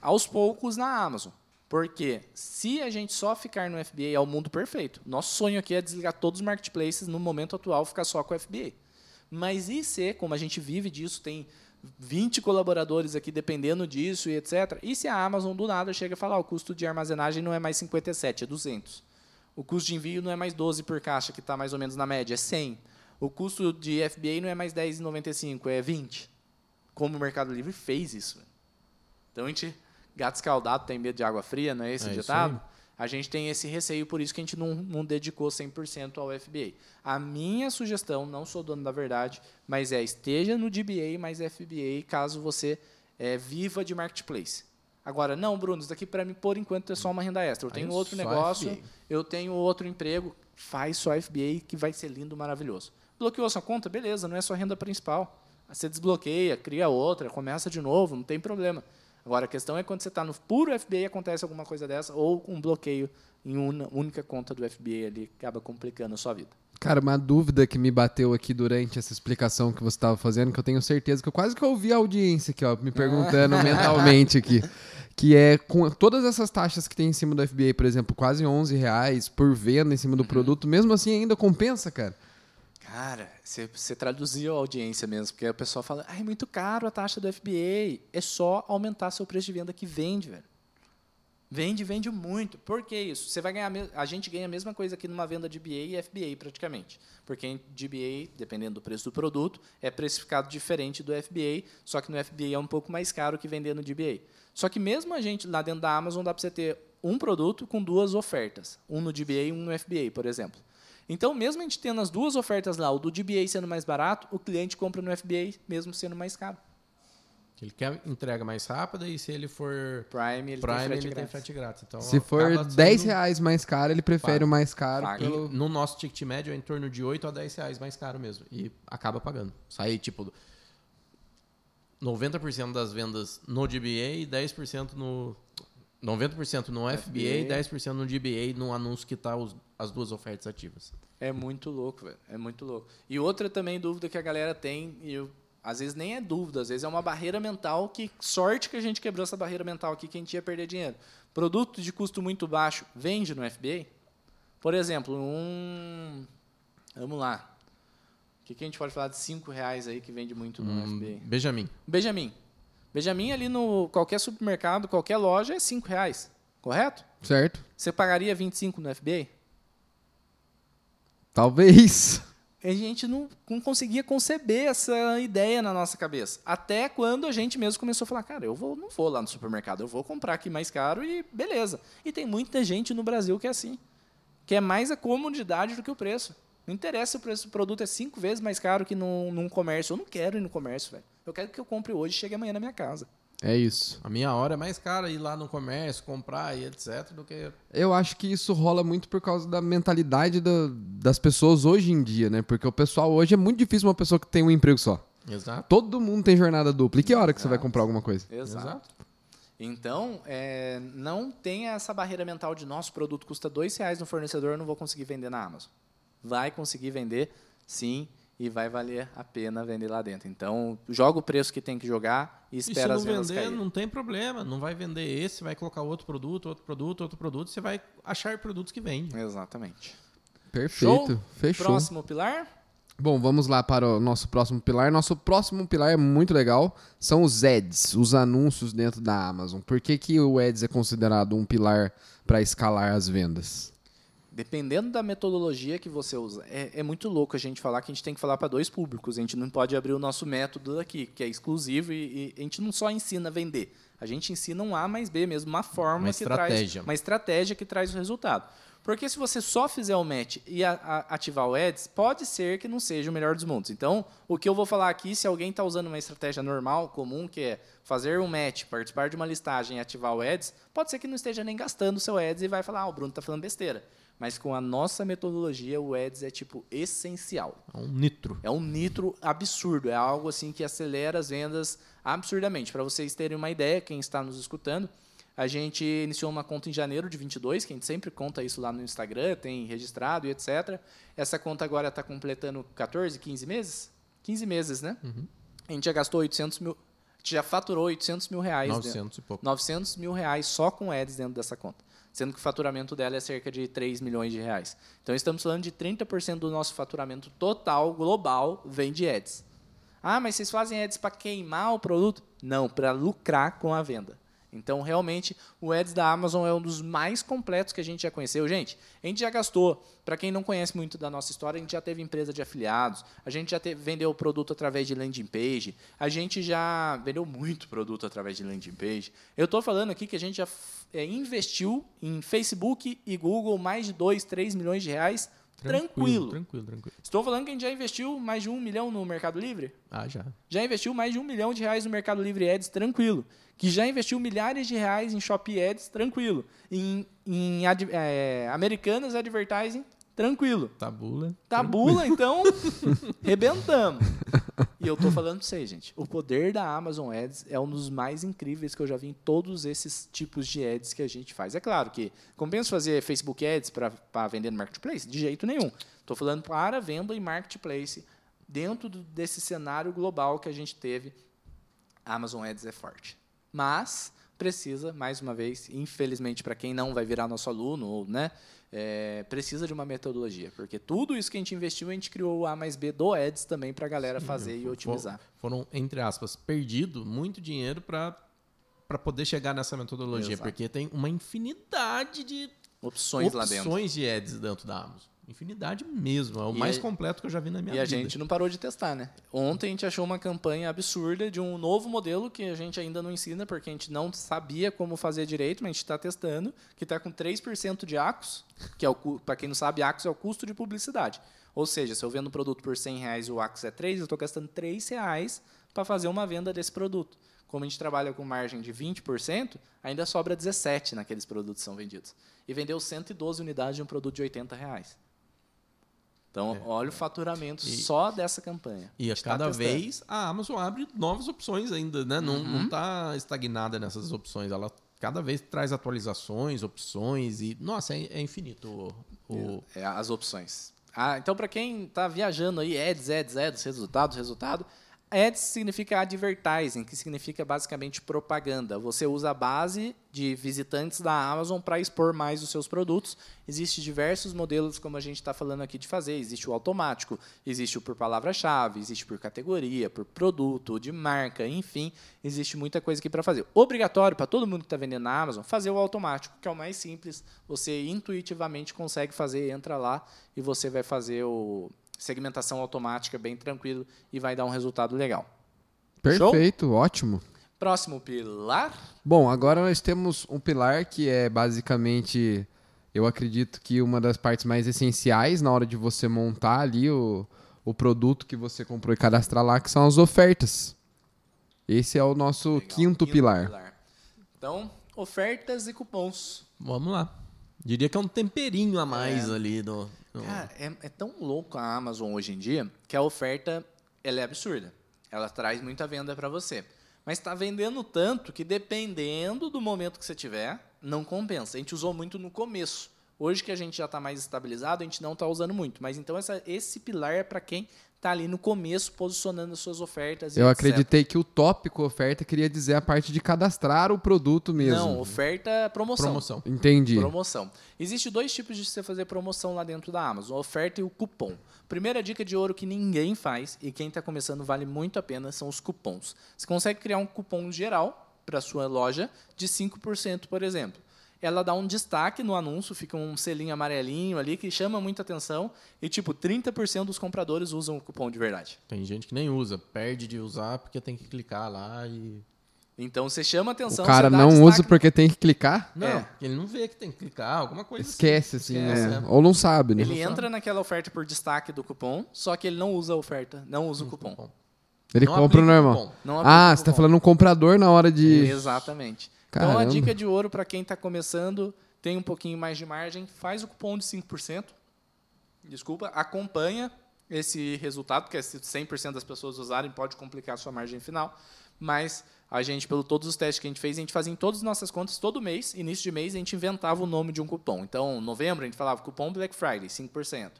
Speaker 1: aos poucos na Amazon. Porque se a gente só ficar no FBA é o mundo perfeito. Nosso sonho aqui é desligar todos os marketplaces no momento atual, ficar só com o FBA. Mas e se, como a gente vive disso, tem 20 colaboradores aqui dependendo disso e etc. E se a Amazon do nada chega e fala, "Ah, o custo de armazenagem não é mais 57, é 200. O custo de envio não é mais 12 por caixa, que está mais ou menos na média, é 100. O custo de FBA não é mais 10,95, é 20. Como o Mercado Livre fez isso. Então a gente, gato escaldado tem medo de água fria, não é esse
Speaker 2: É
Speaker 1: ditado?
Speaker 2: aí.
Speaker 1: A gente tem esse receio, por isso que a gente não, não dedicou 100% ao FBA. A minha sugestão, não sou dono da verdade, mas é esteja no DBA mais FBA caso você é, viva de marketplace. Agora, não, Bruno, isso daqui para mim, por enquanto, é só uma renda extra. Eu
Speaker 2: Aí
Speaker 1: tenho
Speaker 2: é
Speaker 1: outro negócio,
Speaker 2: FBA.
Speaker 1: eu tenho outro emprego, faz só FBA que vai ser lindo, maravilhoso. Bloqueou sua conta? Beleza, não é sua renda principal. Você desbloqueia, cria outra, começa de novo, não tem problema. Agora, a questão é quando você está no puro FBA acontece alguma coisa dessa, ou um bloqueio em uma única conta do FBA ali, acaba complicando a sua vida.
Speaker 3: Cara, uma dúvida que me bateu aqui durante essa explicação que você estava fazendo, que eu tenho certeza que eu quase que ouvi a audiência aqui, ó, me perguntando mentalmente aqui. Que é com todas essas taxas que tem em cima do FBA, por exemplo, quase 11 reais por venda em cima do produto, mesmo assim ainda compensa, cara.
Speaker 1: Cara, você, você traduziu a audiência mesmo, porque a pessoa fala, ah, é muito caro a taxa do FBA. É só aumentar seu preço de venda que vende, velho. Vende, vende muito. Por que isso? Você vai ganhar, a gente ganha a mesma coisa aqui numa venda de BA e FBA praticamente. Porque DBA, dependendo do preço do produto, é precificado diferente do FBA, só que no FBA é um pouco mais caro que vender no DBA. Só que mesmo a gente lá dentro da Amazon dá para você ter um produto com duas ofertas, um no DBA e um no FBA, por exemplo. Então, mesmo a gente tendo as duas ofertas lá, o do DBA sendo mais barato, o cliente compra no FBA mesmo sendo mais caro.
Speaker 2: Ele quer entrega mais rápida e se ele for
Speaker 1: Prime, ele
Speaker 2: Prime,
Speaker 1: tem frete
Speaker 2: ele tem
Speaker 1: grátis.
Speaker 2: frete grátis. Então,
Speaker 3: Se for
Speaker 2: acaba sendo-
Speaker 3: 10 reais mais caro, ele prefere
Speaker 2: Paga.
Speaker 3: o mais caro. Pelo...
Speaker 2: no nosso ticket médio é em torno de 8 a 10 reais mais caro mesmo. E acaba pagando. Sai tipo 90% das vendas no DBA e 10% no. 90% no FBA e 10% no DBA no anúncio que tá os- as duas ofertas ativas.
Speaker 1: É muito louco, velho. É muito louco. E outra também dúvida que a galera tem, e eu, às vezes nem é dúvida, às vezes é uma barreira mental que sorte que a gente quebrou essa barreira mental aqui que a gente ia perder dinheiro. Produto de custo muito baixo vende no FBA? Por exemplo, um. Vamos lá. O que, que a gente pode falar de 5 reais aí que vende muito no
Speaker 2: Hum,
Speaker 1: FBA?
Speaker 2: Benjamin.
Speaker 1: Benjamin. Benjamin ali no qualquer supermercado, qualquer loja é 5 reais. Correto?
Speaker 3: Certo?
Speaker 1: Você pagaria 25 no FBA?
Speaker 3: Talvez.
Speaker 1: a gente não, não conseguia conceber essa ideia na nossa cabeça. Até quando a gente mesmo começou a falar, cara, eu vou, não vou lá no supermercado, eu vou comprar aqui mais caro e beleza. E tem muita gente no Brasil que é assim. Que é mais a comodidade do que o preço. Não interessa se o preço do produto é cinco vezes mais caro que num, num comércio. Eu não quero ir no comércio, velho. Eu quero que eu compre hoje e chegue amanhã na minha casa.
Speaker 3: É isso.
Speaker 2: A minha hora é mais cara ir lá no comércio, comprar e etc. do que.
Speaker 3: Eu acho que isso rola muito por causa da mentalidade da- das pessoas hoje em dia, né? Porque o pessoal hoje é muito difícil uma pessoa que tem um emprego só.
Speaker 2: Exato.
Speaker 3: Todo mundo tem jornada dupla. E que hora que você vai comprar alguma coisa?
Speaker 1: Exato. Então, é, não tenha essa barreira mental de nosso produto custa dois reais no fornecedor, eu não vou conseguir vender na Amazon. Vai conseguir vender, sim, e vai valer a pena vender lá dentro. Então, joga o preço que tem que jogar e
Speaker 2: E se
Speaker 1: espera
Speaker 2: não
Speaker 1: as vendas
Speaker 2: vender,
Speaker 1: caírem.
Speaker 2: não tem problema. Não vai vender esse, vai colocar outro produto, outro produto, outro produto. Você vai achar produtos que vendem.
Speaker 1: Exatamente.
Speaker 3: Perfeito.
Speaker 1: Show?
Speaker 3: Fechou.
Speaker 1: Próximo pilar?
Speaker 3: Bom, vamos lá para o nosso próximo pilar. Nosso próximo pilar é muito legal. São os ads, os anúncios dentro da Amazon. Por que, que o ads é considerado um pilar para escalar as vendas?
Speaker 1: Dependendo da metodologia que você usa, é, é muito louco a gente falar que a gente tem que falar para dois públicos. A gente não pode abrir o nosso método aqui, que é exclusivo, e, e a gente não só ensina a vender. A gente ensina um A mais B mesmo, uma forma
Speaker 2: Uma
Speaker 1: que traz uma estratégia que traz o resultado. Porque se você só fizer o match e a- a- ativar o ads, pode ser que não seja o melhor dos mundos. Então, o que eu vou falar aqui, se alguém está usando uma estratégia normal, comum, que é fazer um match, participar de uma listagem e ativar o ads, pode ser que não esteja nem gastando o seu ads e vai falar, ah, o Bruno está falando besteira. Mas com a nossa metodologia, o ads é tipo essencial.
Speaker 2: É um nitro.
Speaker 1: É um nitro absurdo, é algo assim que acelera as vendas absurdamente. Para vocês terem uma ideia, quem está nos escutando, a gente iniciou uma conta em janeiro de 22, que a gente sempre conta isso lá no Instagram, tem registrado e etc. Essa conta agora está completando 14, 15 meses? 15 meses, né? A gente já gastou 800 mil, a gente já faturou 800 mil reais. dentro-
Speaker 2: 900 e pouco.
Speaker 1: 900 mil reais só com ads dentro dessa conta. Sendo que o faturamento dela é cerca de 3 milhões de reais. Então, estamos falando de 30% do nosso faturamento total, global, vem de ads. Ah, mas vocês fazem ads para queimar o produto? Não, para lucrar com a venda. Então, realmente, o ads da Amazon é um dos mais completos que a gente já conheceu. Gente, a gente já gastou, para quem não conhece muito da nossa história, a gente já teve empresa de afiliados, a gente já teve, vendeu produto através de landing page, a gente já vendeu muito produto através de landing page. Eu estou falando aqui que a gente já é, investiu em Facebook e Google mais de 2, 3 milhões de reais tranquilo.
Speaker 2: Tranquilo, tranquilo.
Speaker 1: Estou falando que a gente já investiu mais de um milhão no Mercado Livre?
Speaker 2: Ah, já.
Speaker 1: já investiu mais de um milhão de reais no Mercado Livre Ads, tranquilo. Que já investiu milhares de reais em Shopee Ads, tranquilo. Em, em ad- é, Americanas Advertising, tranquilo.
Speaker 2: Tabula.
Speaker 1: Tabula, então, rebentamos. E eu tô falando pra vocês, gente. O poder da Amazon Ads é um dos mais incríveis que eu já vi em todos esses tipos de ads que a gente faz. É claro que compensa fazer Facebook Ads para vender no Marketplace? De jeito nenhum. Estou falando para venda em Marketplace. Dentro do- desse cenário global que a gente teve, a Amazon Ads é forte. Mas precisa, mais uma vez, infelizmente, para quem não vai virar nosso aluno, ou, né, é, precisa de uma metodologia. Porque tudo isso que a gente investiu, a gente criou o A mais B do Ads também para a galera fazer e otimizar.
Speaker 2: Foram, entre aspas, perdido muito dinheiro para para poder chegar nessa metodologia,
Speaker 1: Exato.
Speaker 2: porque tem uma infinidade de
Speaker 1: Opções, lá dentro.
Speaker 2: opções de ads dentro da Amazon. Infinidade mesmo, é o
Speaker 1: E
Speaker 2: mais
Speaker 1: a-
Speaker 2: completo que eu já vi na minha
Speaker 1: E a
Speaker 2: vida.
Speaker 1: gente não parou de testar, né? Ontem a gente achou uma campanha absurda de um novo modelo que a gente ainda não ensina, porque a gente não sabia como fazer direito, mas a gente está testando, que está com 3% de ACOS, que é o para quem não sabe, ACOS é o custo de publicidade. Ou seja, se eu vendo um produto por 100 reais e o ACOS é 3, eu estou gastando 3 reais para fazer uma venda desse produto. Como a gente trabalha com margem de 20%, ainda sobra 17 naqueles produtos que são vendidos. E vendeu 112 unidades de um produto de 80 reais. Então, olha o faturamento
Speaker 2: E-
Speaker 1: só dessa campanha.
Speaker 2: E a
Speaker 1: tá
Speaker 2: cada
Speaker 1: testando.
Speaker 2: vez a Amazon abre novas opções ainda, né? Não,
Speaker 1: Uhum.
Speaker 2: não está estagnada nessas opções. Ela cada vez traz atualizações, opções e. Nossa, é, é infinito o. o-
Speaker 1: É, as opções. Ah, então, para quem está viajando aí, ads, ads, ads, resultados, resultado. Ads significa advertising, que significa basicamente propaganda. Você usa a base de visitantes da Amazon para expor mais os seus produtos. Existem diversos modelos, como a gente está falando aqui, de fazer. Existe o automático, existe o por palavra-chave, existe por categoria, por produto, de marca, enfim, existe muita coisa aqui para fazer. Obrigatório para todo mundo que está vendendo na Amazon fazer o automático, que é o mais simples. Você intuitivamente consegue fazer, entra lá e você vai fazer o segmentação automática bem tranquilo e vai dar um resultado legal.
Speaker 3: Perfeito, ótimo.
Speaker 1: Próximo pilar.
Speaker 3: Bom, agora nós temos um pilar que é basicamente, eu acredito que uma das partes mais essenciais na hora de você montar ali o, o produto que você comprou e cadastrar lá, que são as ofertas. Esse é o nosso
Speaker 1: Legal,
Speaker 3: quinto, pilar.
Speaker 1: Então, ofertas e cupons.
Speaker 2: Vamos lá. Diria que é um temperinho a mais ali no.
Speaker 1: Cara, é, é tão louco a Amazon hoje em dia que a oferta ela é absurda. Ela traz muita venda para você. Mas está vendendo tanto que dependendo do momento que você tiver, não compensa. A gente usou muito no começo. Hoje que a gente já está mais estabilizado, a gente não está usando muito. Mas então essa- esse pilar é para quem está ali no começo posicionando as suas ofertas.
Speaker 3: Eu
Speaker 1: etc.
Speaker 3: acreditei que o tópico oferta queria dizer a parte de cadastrar o produto mesmo.
Speaker 1: Não, oferta promoção.
Speaker 2: promoção.
Speaker 3: Entendi.
Speaker 1: Promoção. Existe dois tipos de você fazer promoção lá dentro da Amazon: a oferta e o cupom. Primeira dica de ouro que ninguém faz e quem está começando vale muito a pena são os cupons. Você consegue criar um cupom geral para sua loja de 5%, por exemplo. Ela dá um destaque no anúncio, fica um selinho amarelinho ali que chama muita atenção e tipo 30% dos compradores usam o cupom de verdade.
Speaker 2: Tem gente que nem usa, perde de usar porque tem que clicar lá e.
Speaker 1: Então você chama atenção.
Speaker 3: O cara não
Speaker 1: destaque
Speaker 3: usa porque tem que clicar?
Speaker 2: Não,
Speaker 1: É.
Speaker 2: ele não vê que tem que clicar, alguma coisa
Speaker 3: Esquece, assim,
Speaker 2: Esquece,
Speaker 3: né?
Speaker 2: é.
Speaker 3: Ou não sabe, né?
Speaker 1: Ele entra naquela oferta por destaque do cupom, só que ele não usa a oferta, não usa o cupom.
Speaker 2: Bom,
Speaker 3: Ele
Speaker 2: Não
Speaker 3: compra normal.
Speaker 2: cupom.
Speaker 1: Não
Speaker 3: Ah, você tá
Speaker 1: cupom.
Speaker 3: falando um comprador na hora de.
Speaker 1: Exatamente. Então a
Speaker 3: Caramba.
Speaker 1: dica de ouro para quem está começando, tem um pouquinho mais de margem, faz o cupom de 5%. Desculpa, acompanha esse resultado, porque se 100% das pessoas usarem pode complicar a sua margem final, mas a gente, pelo todos os testes que a gente fez, a gente fazia em todas as nossas contas todo mês, início de mês a gente inventava o nome de um cupom. Então, novembro a gente falava cupom Black Friday, 5%.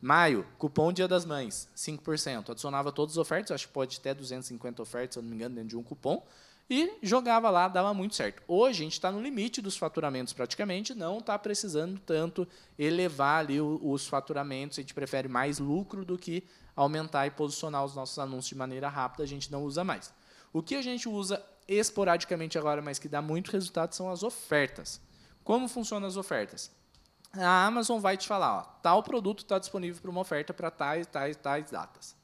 Speaker 1: Maio, cupom Dia das Mães, 5%. Adicionava todas as ofertas, acho que pode até 250 ofertas, se eu não me engano, dentro de um cupom. E jogava lá, dava muito certo. Hoje a gente está no limite dos faturamentos praticamente, não está precisando tanto elevar ali os faturamentos. A gente prefere mais lucro do que aumentar e posicionar os nossos anúncios de maneira rápida, a gente não usa mais. O que a gente usa esporadicamente agora, mas que dá muito resultado, são as ofertas. Como funcionam as ofertas? A Amazon vai te falar, ó, tal produto está disponível para uma oferta para tais, tais, tais datas.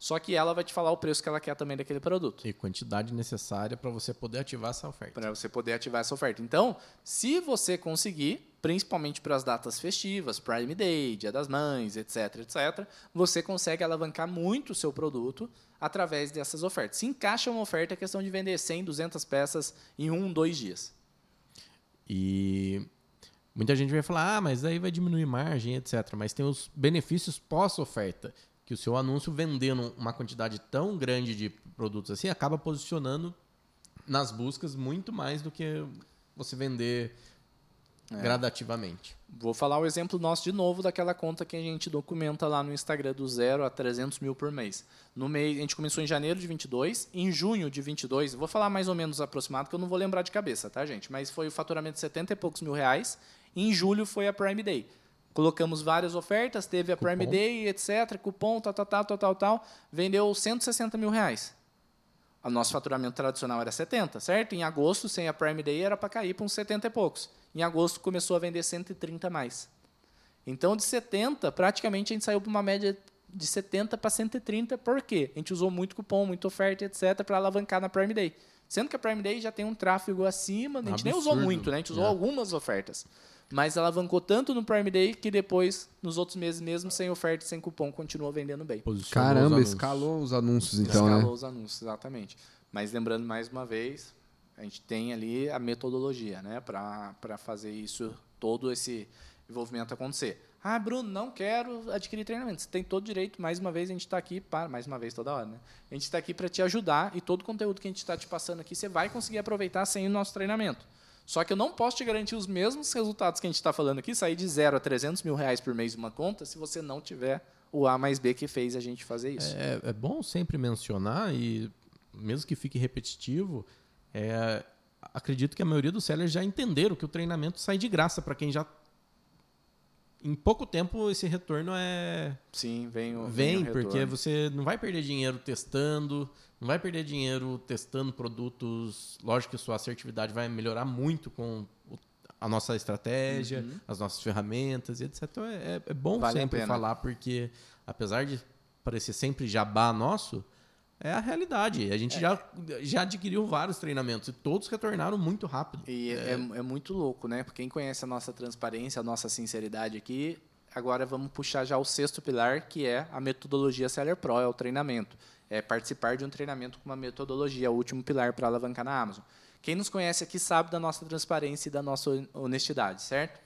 Speaker 1: Só que ela vai te falar o preço que ela quer também daquele produto,
Speaker 2: E quantidade necessária para você poder ativar essa oferta.
Speaker 1: para você poder ativar essa oferta. Então, se você conseguir, principalmente para as datas festivas, Prime Day, Dia das Mães, etc, etc, você consegue alavancar muito o seu produto através dessas ofertas. Se encaixa uma oferta, é questão de vender 100, 200 peças em um, dois dias.
Speaker 2: E muita gente vai falar, ah, mas aí vai diminuir margem, etc. Mas tem os benefícios pós-oferta, que o seu anúncio vendendo uma quantidade tão grande de produtos assim acaba posicionando nas buscas muito mais do que você vender gradativamente.
Speaker 1: Vou falar o exemplo nosso de novo daquela conta que a gente documenta lá no Instagram do zero a 300 mil por mês. No mês, a gente começou em janeiro de 22, em junho de 22, vou falar mais ou menos aproximado, que eu não vou lembrar de cabeça, tá, gente? Mas foi o faturamento de 70 e poucos mil reais. Em julho foi a Prime Day. Colocamos várias ofertas, teve a Prime
Speaker 2: Cupom.
Speaker 1: Day, etc., cupom, tal, tal, tal, tal, tal, tal. Vendeu 160 mil reais. O nosso faturamento tradicional era 70, certo? Em agosto, sem a Prime Day, era para cair para uns 70 e poucos. Em agosto, começou a vender 130 a mais. Então, de 70, praticamente a gente saiu para uma média de 70 para 130. Por quê? A gente usou muito cupom, muita oferta, etc., para alavancar na Prime Day. Sendo que a Prime Day já tem um tráfego acima, a gente nem usou
Speaker 2: Absurdo.
Speaker 1: muito, né? a gente usou
Speaker 2: É.
Speaker 1: algumas ofertas. Mas alavancou tanto no Prime Day que depois, nos outros meses, mesmo sem oferta e sem cupom, continuou vendendo bem.
Speaker 2: Posicionou os
Speaker 3: Caramba,
Speaker 2: anúncios.
Speaker 3: escalou os anúncios então,
Speaker 1: Escalou
Speaker 3: né?
Speaker 1: os anúncios, exatamente. Mas lembrando mais uma vez, a gente tem ali a metodologia, né, para fazer isso, todo esse envolvimento acontecer. Ah, Bruno, não quero adquirir treinamento. Você tem todo direito, mais uma vez a gente está aqui para, mais uma vez toda hora, né? A gente está aqui para te ajudar e todo o conteúdo que a gente está te passando aqui, você vai conseguir aproveitar sem o nosso treinamento. Só que eu não posso te garantir os mesmos resultados que a gente está falando aqui, sair de zero a 300 mil reais por mês uma conta, se você não tiver o A mais B que fez a gente fazer isso.
Speaker 2: É, é bom sempre mencionar, e mesmo que fique repetitivo, é, acredito que a maioria dos sellers já entenderam que o treinamento sai de graça para quem já. Em pouco tempo, esse retorno é.
Speaker 1: Sim, vem o
Speaker 2: Vem,
Speaker 1: o
Speaker 2: porque você não vai perder dinheiro testando, não vai perder dinheiro testando produtos. Lógico que sua assertividade vai melhorar muito com o- a nossa estratégia, as nossas ferramentas e etc. Então é, é- é bom
Speaker 1: Uhum. Vale
Speaker 2: sempre falar, porque apesar de parecer sempre jabá nosso, é a realidade. A gente
Speaker 1: É.
Speaker 2: já, já adquiriu vários treinamentos e todos retornaram muito rápido.
Speaker 1: E é, é muito louco, né? Porque quem conhece a nossa transparência, a nossa sinceridade aqui, agora vamos puxar já o sexto pilar, que é a metodologia Seller Pro, é o treinamento. É participar de um treinamento com uma metodologia, o último pilar para alavancar na Amazon. Quem nos conhece aqui sabe da nossa transparência e da nossa honestidade, certo?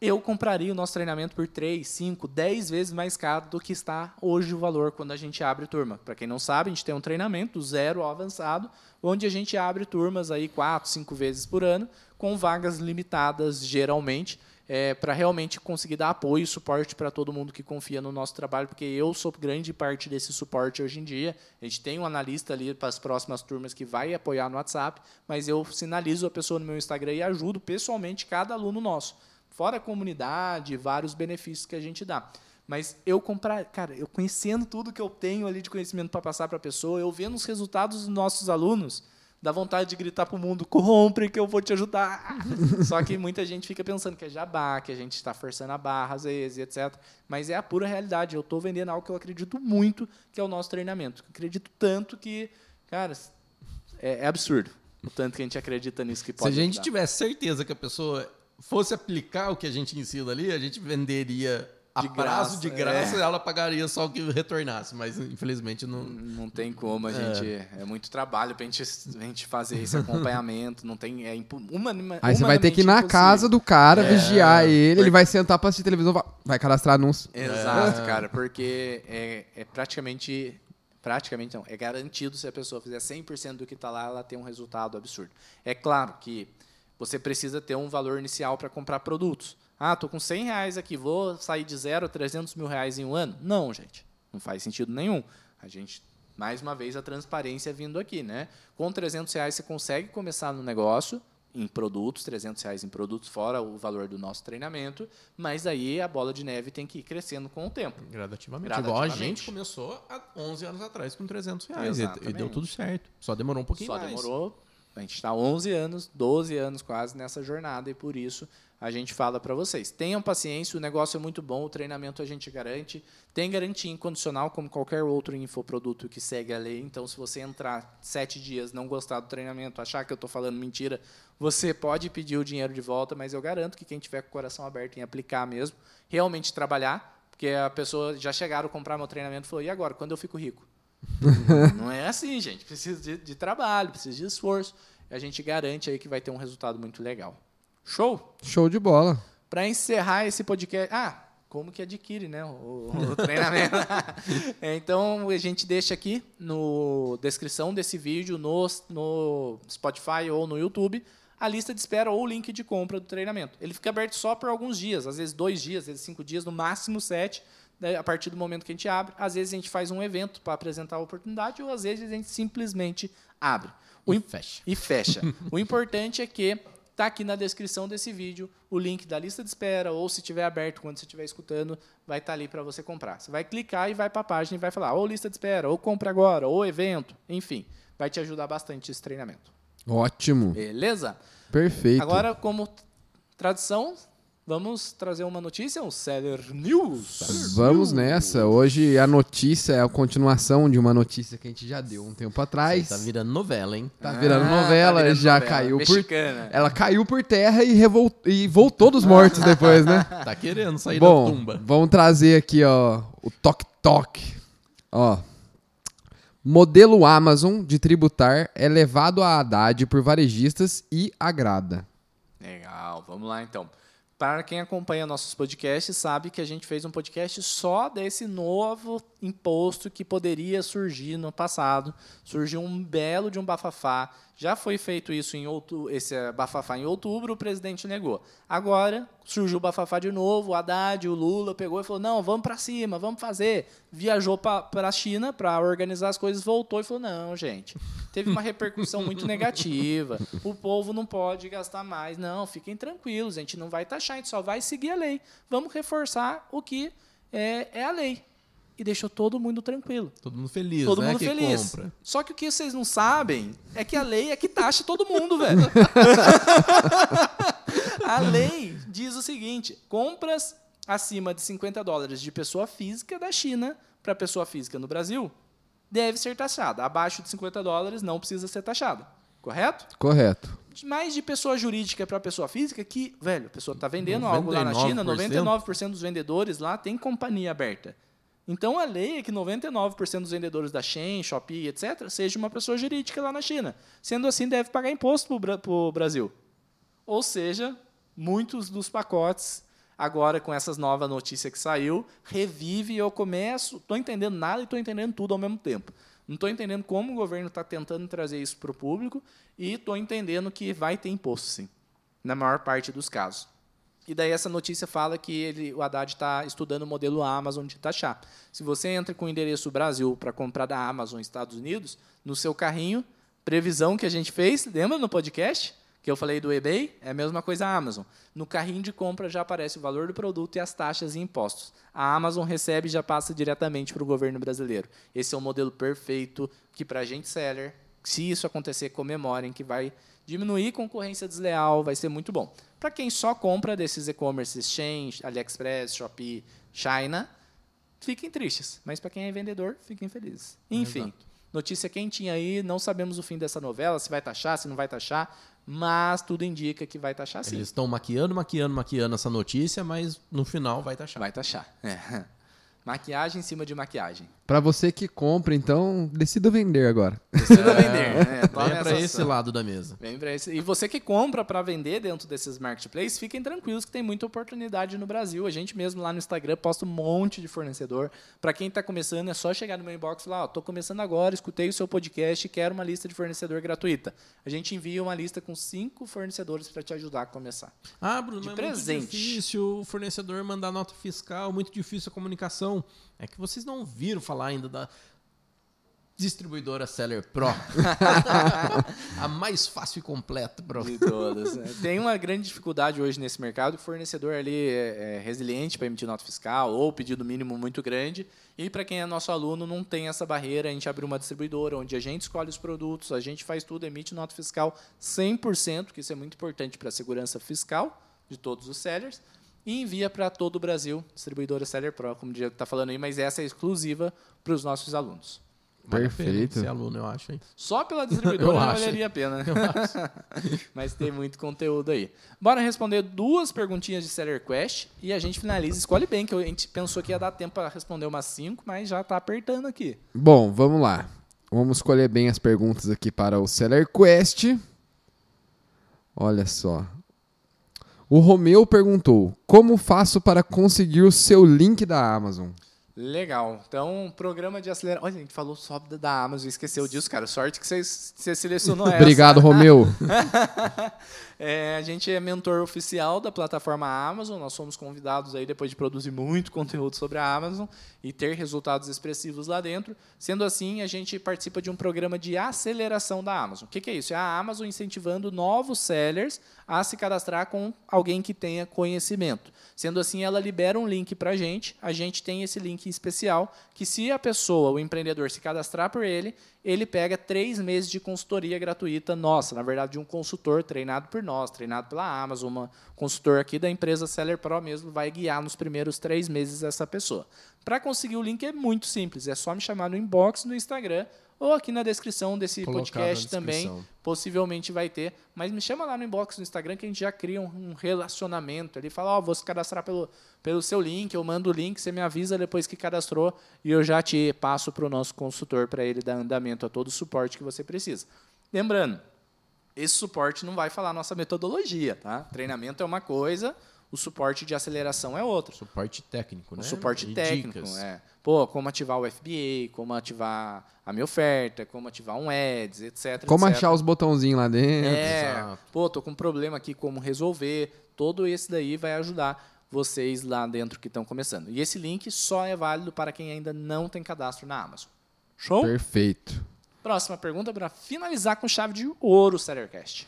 Speaker 1: Eu compraria o nosso treinamento por 3, 5, 10 vezes mais caro do que está hoje o valor quando a gente abre turma. Para quem não sabe, a gente tem um treinamento zero ao avançado, onde a gente abre turmas aí 4, 5 vezes por ano, com vagas limitadas geralmente, é, para realmente conseguir dar apoio e suporte para todo mundo que confia no nosso trabalho, porque eu sou grande parte desse suporte hoje em dia. A gente tem um analista ali para as próximas turmas que vai apoiar no WhatsApp, mas eu sinalizo a pessoa no meu Instagram e ajudo pessoalmente cada aluno nosso. Fora a comunidade, vários benefícios que a gente dá. Mas eu comprar, cara, eu conhecendo tudo que eu tenho ali de conhecimento para passar para a pessoa, eu vendo os resultados dos nossos alunos, dá vontade de gritar para o mundo: compre que eu vou te ajudar. Só que muita gente fica pensando que é jabá, que a gente está forçando a barra às vezes, etc. Mas é a pura realidade. Eu estou vendendo algo que eu acredito muito, que é o nosso treinamento. Eu acredito tanto que, cara, é, é absurdo. O tanto que a gente acredita nisso que pode.
Speaker 2: Se a gente
Speaker 1: ajudar.
Speaker 2: tivesse certeza que a pessoa fosse aplicar o que a gente ensina ali, a gente venderia a
Speaker 1: De
Speaker 2: prazo
Speaker 1: graça,
Speaker 2: de graça
Speaker 1: é.
Speaker 2: ela pagaria só o que retornasse. Mas infelizmente não.
Speaker 1: Não tem como, a gente. É, muito trabalho pra gente, a gente fazer esse acompanhamento. Não tem. É impu, uma,
Speaker 3: Aí você vai ter que ir na casa do cara,
Speaker 1: É.
Speaker 3: vigiar ele, ele vai sentar pra assistir televisão, vai- vai cadastrar anúncio.
Speaker 1: Exato, cara, porque é, é praticamente. Praticamente não, é garantido se a pessoa fizer 100% do que está lá, ela tem um resultado absurdo. É claro que você precisa ter um valor inicial para comprar produtos. Ah, tô com 100 reais aqui, vou sair de zero a 300 mil reais em um ano? Não, gente, não faz sentido nenhum. A gente, mais uma vez, a transparência vindo aqui, né? Com 300 reais você consegue começar no negócio, em produtos, 300 reais em produtos, fora o valor do nosso treinamento, mas aí a bola de neve tem que ir crescendo com o tempo.
Speaker 2: Gradativamente.
Speaker 1: Gradativamente.
Speaker 2: Igual a gente começou há 11 anos atrás com 300 reais. E, e
Speaker 1: Exatamente.
Speaker 2: deu tudo certo. Só demorou um pouquinho
Speaker 1: Só
Speaker 2: mais.
Speaker 1: demorou. A gente está 11 anos, 12 anos quase nessa jornada e por isso a gente fala para vocês. Tenham paciência, o negócio é muito bom, o treinamento a gente garante. Tem garantia incondicional, como qualquer outro infoproduto que segue a lei. Então, se você entrar sete dias, não gostar do treinamento, achar que eu estou falando mentira, você pode pedir o dinheiro de volta, mas eu garanto que quem tiver com o coração aberto em aplicar mesmo, realmente trabalhar, porque a pessoa já chegaram a comprar meu treinamento e falou: e agora, quando eu fico rico? Não é assim, gente. Precisa de, de trabalho, precisa de esforço. E a gente garante aí que vai ter um resultado muito legal. Show?
Speaker 3: Show de bola.
Speaker 1: Para encerrar esse podcast. Ah, como que adquire, né? O, o treinamento. É, então a gente deixa aqui no descrição desse vídeo, no, no Spotify ou no YouTube, a lista de espera ou o link de compra do treinamento. Ele fica aberto só por alguns dias, às vezes dois dias, às vezes cinco dias, no máximo sete, a partir do momento que a gente abre. Às vezes a gente faz um evento para apresentar a oportunidade, ou às vezes a gente simplesmente abre. O
Speaker 2: E fecha.
Speaker 1: e fecha. o importante é que tá aqui na descrição desse vídeo o link da lista de espera, ou se tiver aberto quando você estiver escutando, vai estar ali para você comprar. Você vai clicar e vai para a página e vai falar ou lista de espera, ou compra agora, ou evento, enfim. Vai te ajudar bastante esse treinamento.
Speaker 3: Ótimo.
Speaker 1: Beleza?
Speaker 3: Perfeito.
Speaker 1: Agora, como tradição, vamos trazer uma notícia, um Seller News.
Speaker 3: Vamos nessa. Hoje a notícia é a continuação de uma notícia que a gente já deu um tempo atrás.
Speaker 2: Tá virando novela, hein?
Speaker 3: Tá virando
Speaker 1: Ah,
Speaker 3: novela,
Speaker 1: tá virando
Speaker 3: já
Speaker 1: novela.
Speaker 3: caiu por.
Speaker 1: Mexicana.
Speaker 3: Ela caiu por terra e, revol... e voltou dos mortos depois, né?
Speaker 2: Tá querendo sair
Speaker 3: Bom,
Speaker 2: da tumba.
Speaker 3: vamos trazer aqui, ó, o Tok Tok. Ó. Modelo Amazon de tributar é levado a Haddad por varejistas e agrada.
Speaker 1: Legal, vamos lá então. Para quem acompanha nossos podcasts, sabe que a gente fez um podcast só desse novo imposto que poderia surgir no passado. Surgiu um belo de um bafafá. Já foi feito isso em outubro, esse eh, bafafá em outubro, o presidente negou. Agora surgiu o bafafá de novo, o Haddad, o Lula pegou e falou: "Não, vamos para cima, vamos fazer". Viajou para a China para organizar as coisas, voltou e falou: "Não, gente, teve uma repercussão muito negativa. O povo não pode gastar mais. Não, fiquem tranquilos, a gente não vai taxar, a gente só vai seguir a lei. Vamos reforçar o que é, é a lei. E deixou todo mundo tranquilo.
Speaker 2: Todo mundo feliz,
Speaker 1: Todo
Speaker 2: né?
Speaker 1: mundo
Speaker 2: que
Speaker 1: feliz.
Speaker 2: compra.
Speaker 1: Só que o que vocês não sabem é que a lei é que taxa todo mundo, velho. a lei diz o seguinte: compras acima de 50 dólares de pessoa física da China para pessoa física no Brasil deve ser taxada. Abaixo de 50 dólares não precisa ser taxada. correto?
Speaker 3: Correto.
Speaker 1: mais de pessoa jurídica para pessoa física que, velho, a pessoa está vendendo algo lá na
Speaker 2: 99%.
Speaker 1: China, 99% dos vendedores lá tem companhia aberta. Então a lei é que 99% dos vendedores da Shein, Shopee, etc., seja uma pessoa jurídica lá na China. Sendo assim, deve pagar imposto para o Brasil. Ou seja, muitos dos pacotes, agora com essas nova notícia que saiu, revive e eu começo, estou entendendo nada e estou entendendo tudo ao mesmo tempo. Não estou entendendo como o governo está tentando trazer isso para o público e estou entendendo que vai ter imposto, sim, na maior parte dos casos. E daí essa notícia fala que ele, o Haddad está estudando o modelo Amazon de taxar. Se você entra com o endereço Brasil para comprar da Amazon Estados Unidos, no seu carrinho, previsão que a gente fez, lembra no podcast? Que eu falei do eBay, é a mesma coisa a Amazon. No carrinho de compra já aparece o valor do produto e as taxas e impostos. A Amazon recebe e já passa diretamente para o governo brasileiro. Esse é o modelo perfeito que para a gente seller, se isso acontecer, comemorem que vai diminuir concorrência desleal, vai ser muito bom. Para quem só compra desses e-commerce exchange, AliExpress, Shopee, China, fiquem tristes. Mas para quem é vendedor, fiquem felizes. Enfim,
Speaker 2: Exato.
Speaker 1: notícia quentinha aí, não sabemos o fim dessa novela, se vai taxar, se não vai taxar, mas tudo indica que vai taxar sim.
Speaker 2: Eles estão maquiando, maquiando, maquiando essa notícia, mas no final vai taxar.
Speaker 1: Vai taxar. É. Maquiagem em cima de maquiagem.
Speaker 3: Para você que compra, então, decida vender agora.
Speaker 1: Precisa vender. né? Tome
Speaker 2: Venha para esse lado da mesa.
Speaker 1: Vem pra esse. E você que compra para vender dentro desses marketplaces, fiquem tranquilos que tem muita oportunidade no Brasil. A gente mesmo lá no Instagram posta um monte de fornecedor. Para quem está começando, é só chegar no meu inbox e falar: "Ó, tô começando agora, escutei o seu podcast e quero uma lista de fornecedor gratuita". A gente envia uma lista com cinco fornecedores para te ajudar a começar.
Speaker 2: Ah, Bruno,
Speaker 1: De
Speaker 2: é
Speaker 1: presente.
Speaker 2: muito difícil o fornecedor mandar nota fiscal, muito difícil a comunicação. É que vocês não viram falar ainda da distribuidora Seller Pro. a mais fácil e completa, bro.
Speaker 1: De todas. né? Tem uma grande dificuldade hoje nesse mercado. O fornecedor ali é, é resiliente para emitir nota fiscal ou pedido mínimo muito grande. E para quem é nosso aluno, não tem essa barreira. A gente abre uma distribuidora onde a gente escolhe os produtos, a gente faz tudo, emite nota fiscal 100%, que isso é muito importante para a segurança fiscal de todos os sellers. E envia para todo o Brasil, distribuidora Seller Pro, como o Diego está falando aí, mas essa é exclusiva para os nossos alunos.
Speaker 3: Perfeito.
Speaker 2: Ser aluno, eu acho, hein?
Speaker 1: Só pela distribuidora
Speaker 2: acho,
Speaker 1: valeria a pena, né? Mas tem muito conteúdo aí. Bora responder duas perguntinhas de Seller Quest e a gente finaliza. Escolhe bem, que a gente pensou que ia dar tempo para responder umas cinco, mas já tá apertando aqui.
Speaker 3: Bom, vamos lá. Vamos escolher bem as perguntas aqui para o Seller Quest. Olha só. O Romeu perguntou: Como faço para conseguir o seu link da Amazon?
Speaker 1: Legal. Então, programa de aceleração. Olha, a gente falou só da- Amazon, esqueceu disso, cara. Sorte que você, você selecionou essa.
Speaker 3: Obrigado, Romeu.
Speaker 1: É, a gente é mentor oficial da plataforma Amazon. Nós somos convidados aí depois de produzir muito conteúdo sobre a Amazon e ter resultados expressivos lá dentro. Sendo assim, a gente participa de um programa de aceleração da Amazon. O que, que é isso? É a Amazon incentivando novos sellers a se cadastrar com alguém que tenha conhecimento. Sendo assim, ela libera um link para a gente. A gente tem esse link especial que, se a pessoa, o empreendedor, se cadastrar por ele, ele pega três meses de consultoria gratuita nossa, na verdade, de um consultor treinado por nós, treinado pela Amazon, uma consultor aqui da empresa Seller Pro mesmo, vai guiar nos primeiros três meses essa pessoa. Para conseguir o link é muito simples, é só me chamar no inbox no Instagram ou aqui na descrição desse
Speaker 2: Colocar
Speaker 1: podcast
Speaker 2: na
Speaker 1: também,
Speaker 2: descrição.
Speaker 1: possivelmente vai ter. Mas me chama lá no inbox no Instagram que a gente já cria um, um relacionamento. Ele fala, ó, vou se cadastrar pelo, pelo seu link, eu mando o link, você me avisa depois que cadastrou e eu já te passo para o nosso consultor para ele dar andamento a todo o suporte que você precisa. Lembrando, esse suporte não vai falar nossa metodologia, tá? Treinamento é uma coisa, o suporte de aceleração é outra.
Speaker 2: Suporte técnico,
Speaker 1: O
Speaker 2: né?
Speaker 1: suporte
Speaker 2: E
Speaker 1: técnico,
Speaker 2: dicas.
Speaker 1: é. Pô, como ativar o FBA, como ativar a minha oferta, como ativar um ads, etc.
Speaker 3: Como
Speaker 1: etc.
Speaker 3: achar os botãozinhos lá dentro?
Speaker 1: É,
Speaker 2: Exato.
Speaker 1: pô, tô com um problema aqui, como resolver. Todo esse daí vai ajudar vocês lá dentro que estão começando. E esse link só é válido para quem ainda não tem cadastro na Amazon. Show?
Speaker 3: Perfeito.
Speaker 1: Próxima pergunta para finalizar com chave de ouro, Sellercast.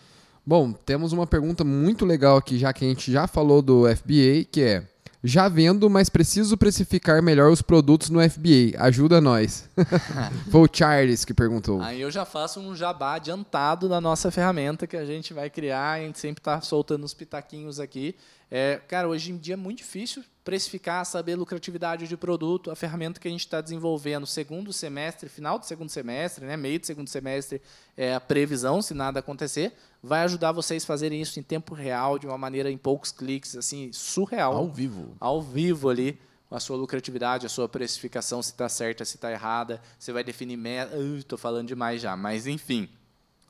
Speaker 3: Bom, temos uma pergunta muito legal aqui, já que a gente já falou do FBA, que é: Já vendo, mas preciso precificar melhor os produtos no FBA. Ajuda nós. Foi o Charles que perguntou.
Speaker 1: Aí eu já faço um jabá adiantado da nossa ferramenta que a gente vai criar. A gente sempre está soltando uns pitaquinhos aqui. É, cara, hoje em dia é muito difícil precificar, saber lucratividade de produto. A ferramenta que a gente está desenvolvendo segundo semestre, final do segundo semestre, né, meio do segundo semestre, é a previsão, se nada acontecer, vai ajudar vocês a fazerem isso em tempo real, de uma maneira em poucos cliques, assim, surreal.
Speaker 2: Ao vivo.
Speaker 1: Ao vivo ali a sua lucratividade, a sua precificação, se está certa, se está errada. Você vai definir meta. Estou falando demais já, mas enfim.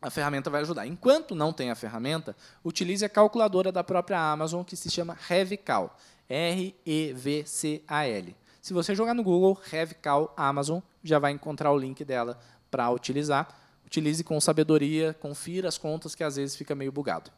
Speaker 1: A ferramenta vai ajudar. Enquanto não tem a ferramenta, utilize a calculadora da própria Amazon que se chama RevCal. R-E-V-C-A-L. Se você jogar no Google RevCal Amazon, já vai encontrar o link dela para utilizar. Utilize com sabedoria, confira as contas que às vezes fica meio bugado.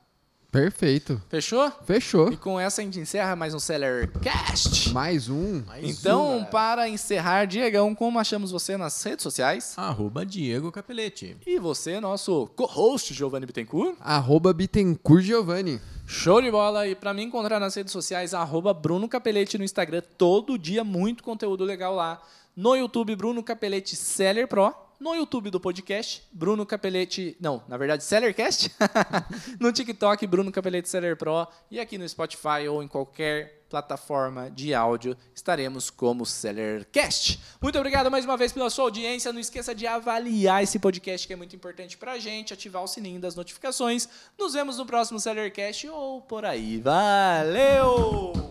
Speaker 3: Perfeito.
Speaker 1: Fechou?
Speaker 3: Fechou.
Speaker 1: E com essa a gente encerra mais um Seller Cast.
Speaker 3: Mais um.
Speaker 2: Mais
Speaker 1: Então,
Speaker 2: um,
Speaker 1: para encerrar, Diegão, como achamos você nas redes sociais?
Speaker 2: Arroba Diego Capelete.
Speaker 1: E você, nosso co-host, Giovanni Bittencourt.
Speaker 3: Arroba Bittencourt Giovanni.
Speaker 1: Show de bola! E para me encontrar nas redes sociais, arroba Bruno Capelete no Instagram. Todo dia, muito conteúdo legal lá. No YouTube, Bruno Capelete Seller Pro. No YouTube do podcast, Bruno Capelete. Não, na verdade, Sellercast. no TikTok, Bruno Capelete Seller Pro. E aqui no Spotify ou em qualquer plataforma de áudio, estaremos como Sellercast. Muito obrigado mais uma vez pela sua audiência. Não esqueça de avaliar esse podcast que é muito importante pra gente, ativar o sininho das notificações. Nos vemos no próximo Sellercast ou por aí. Valeu!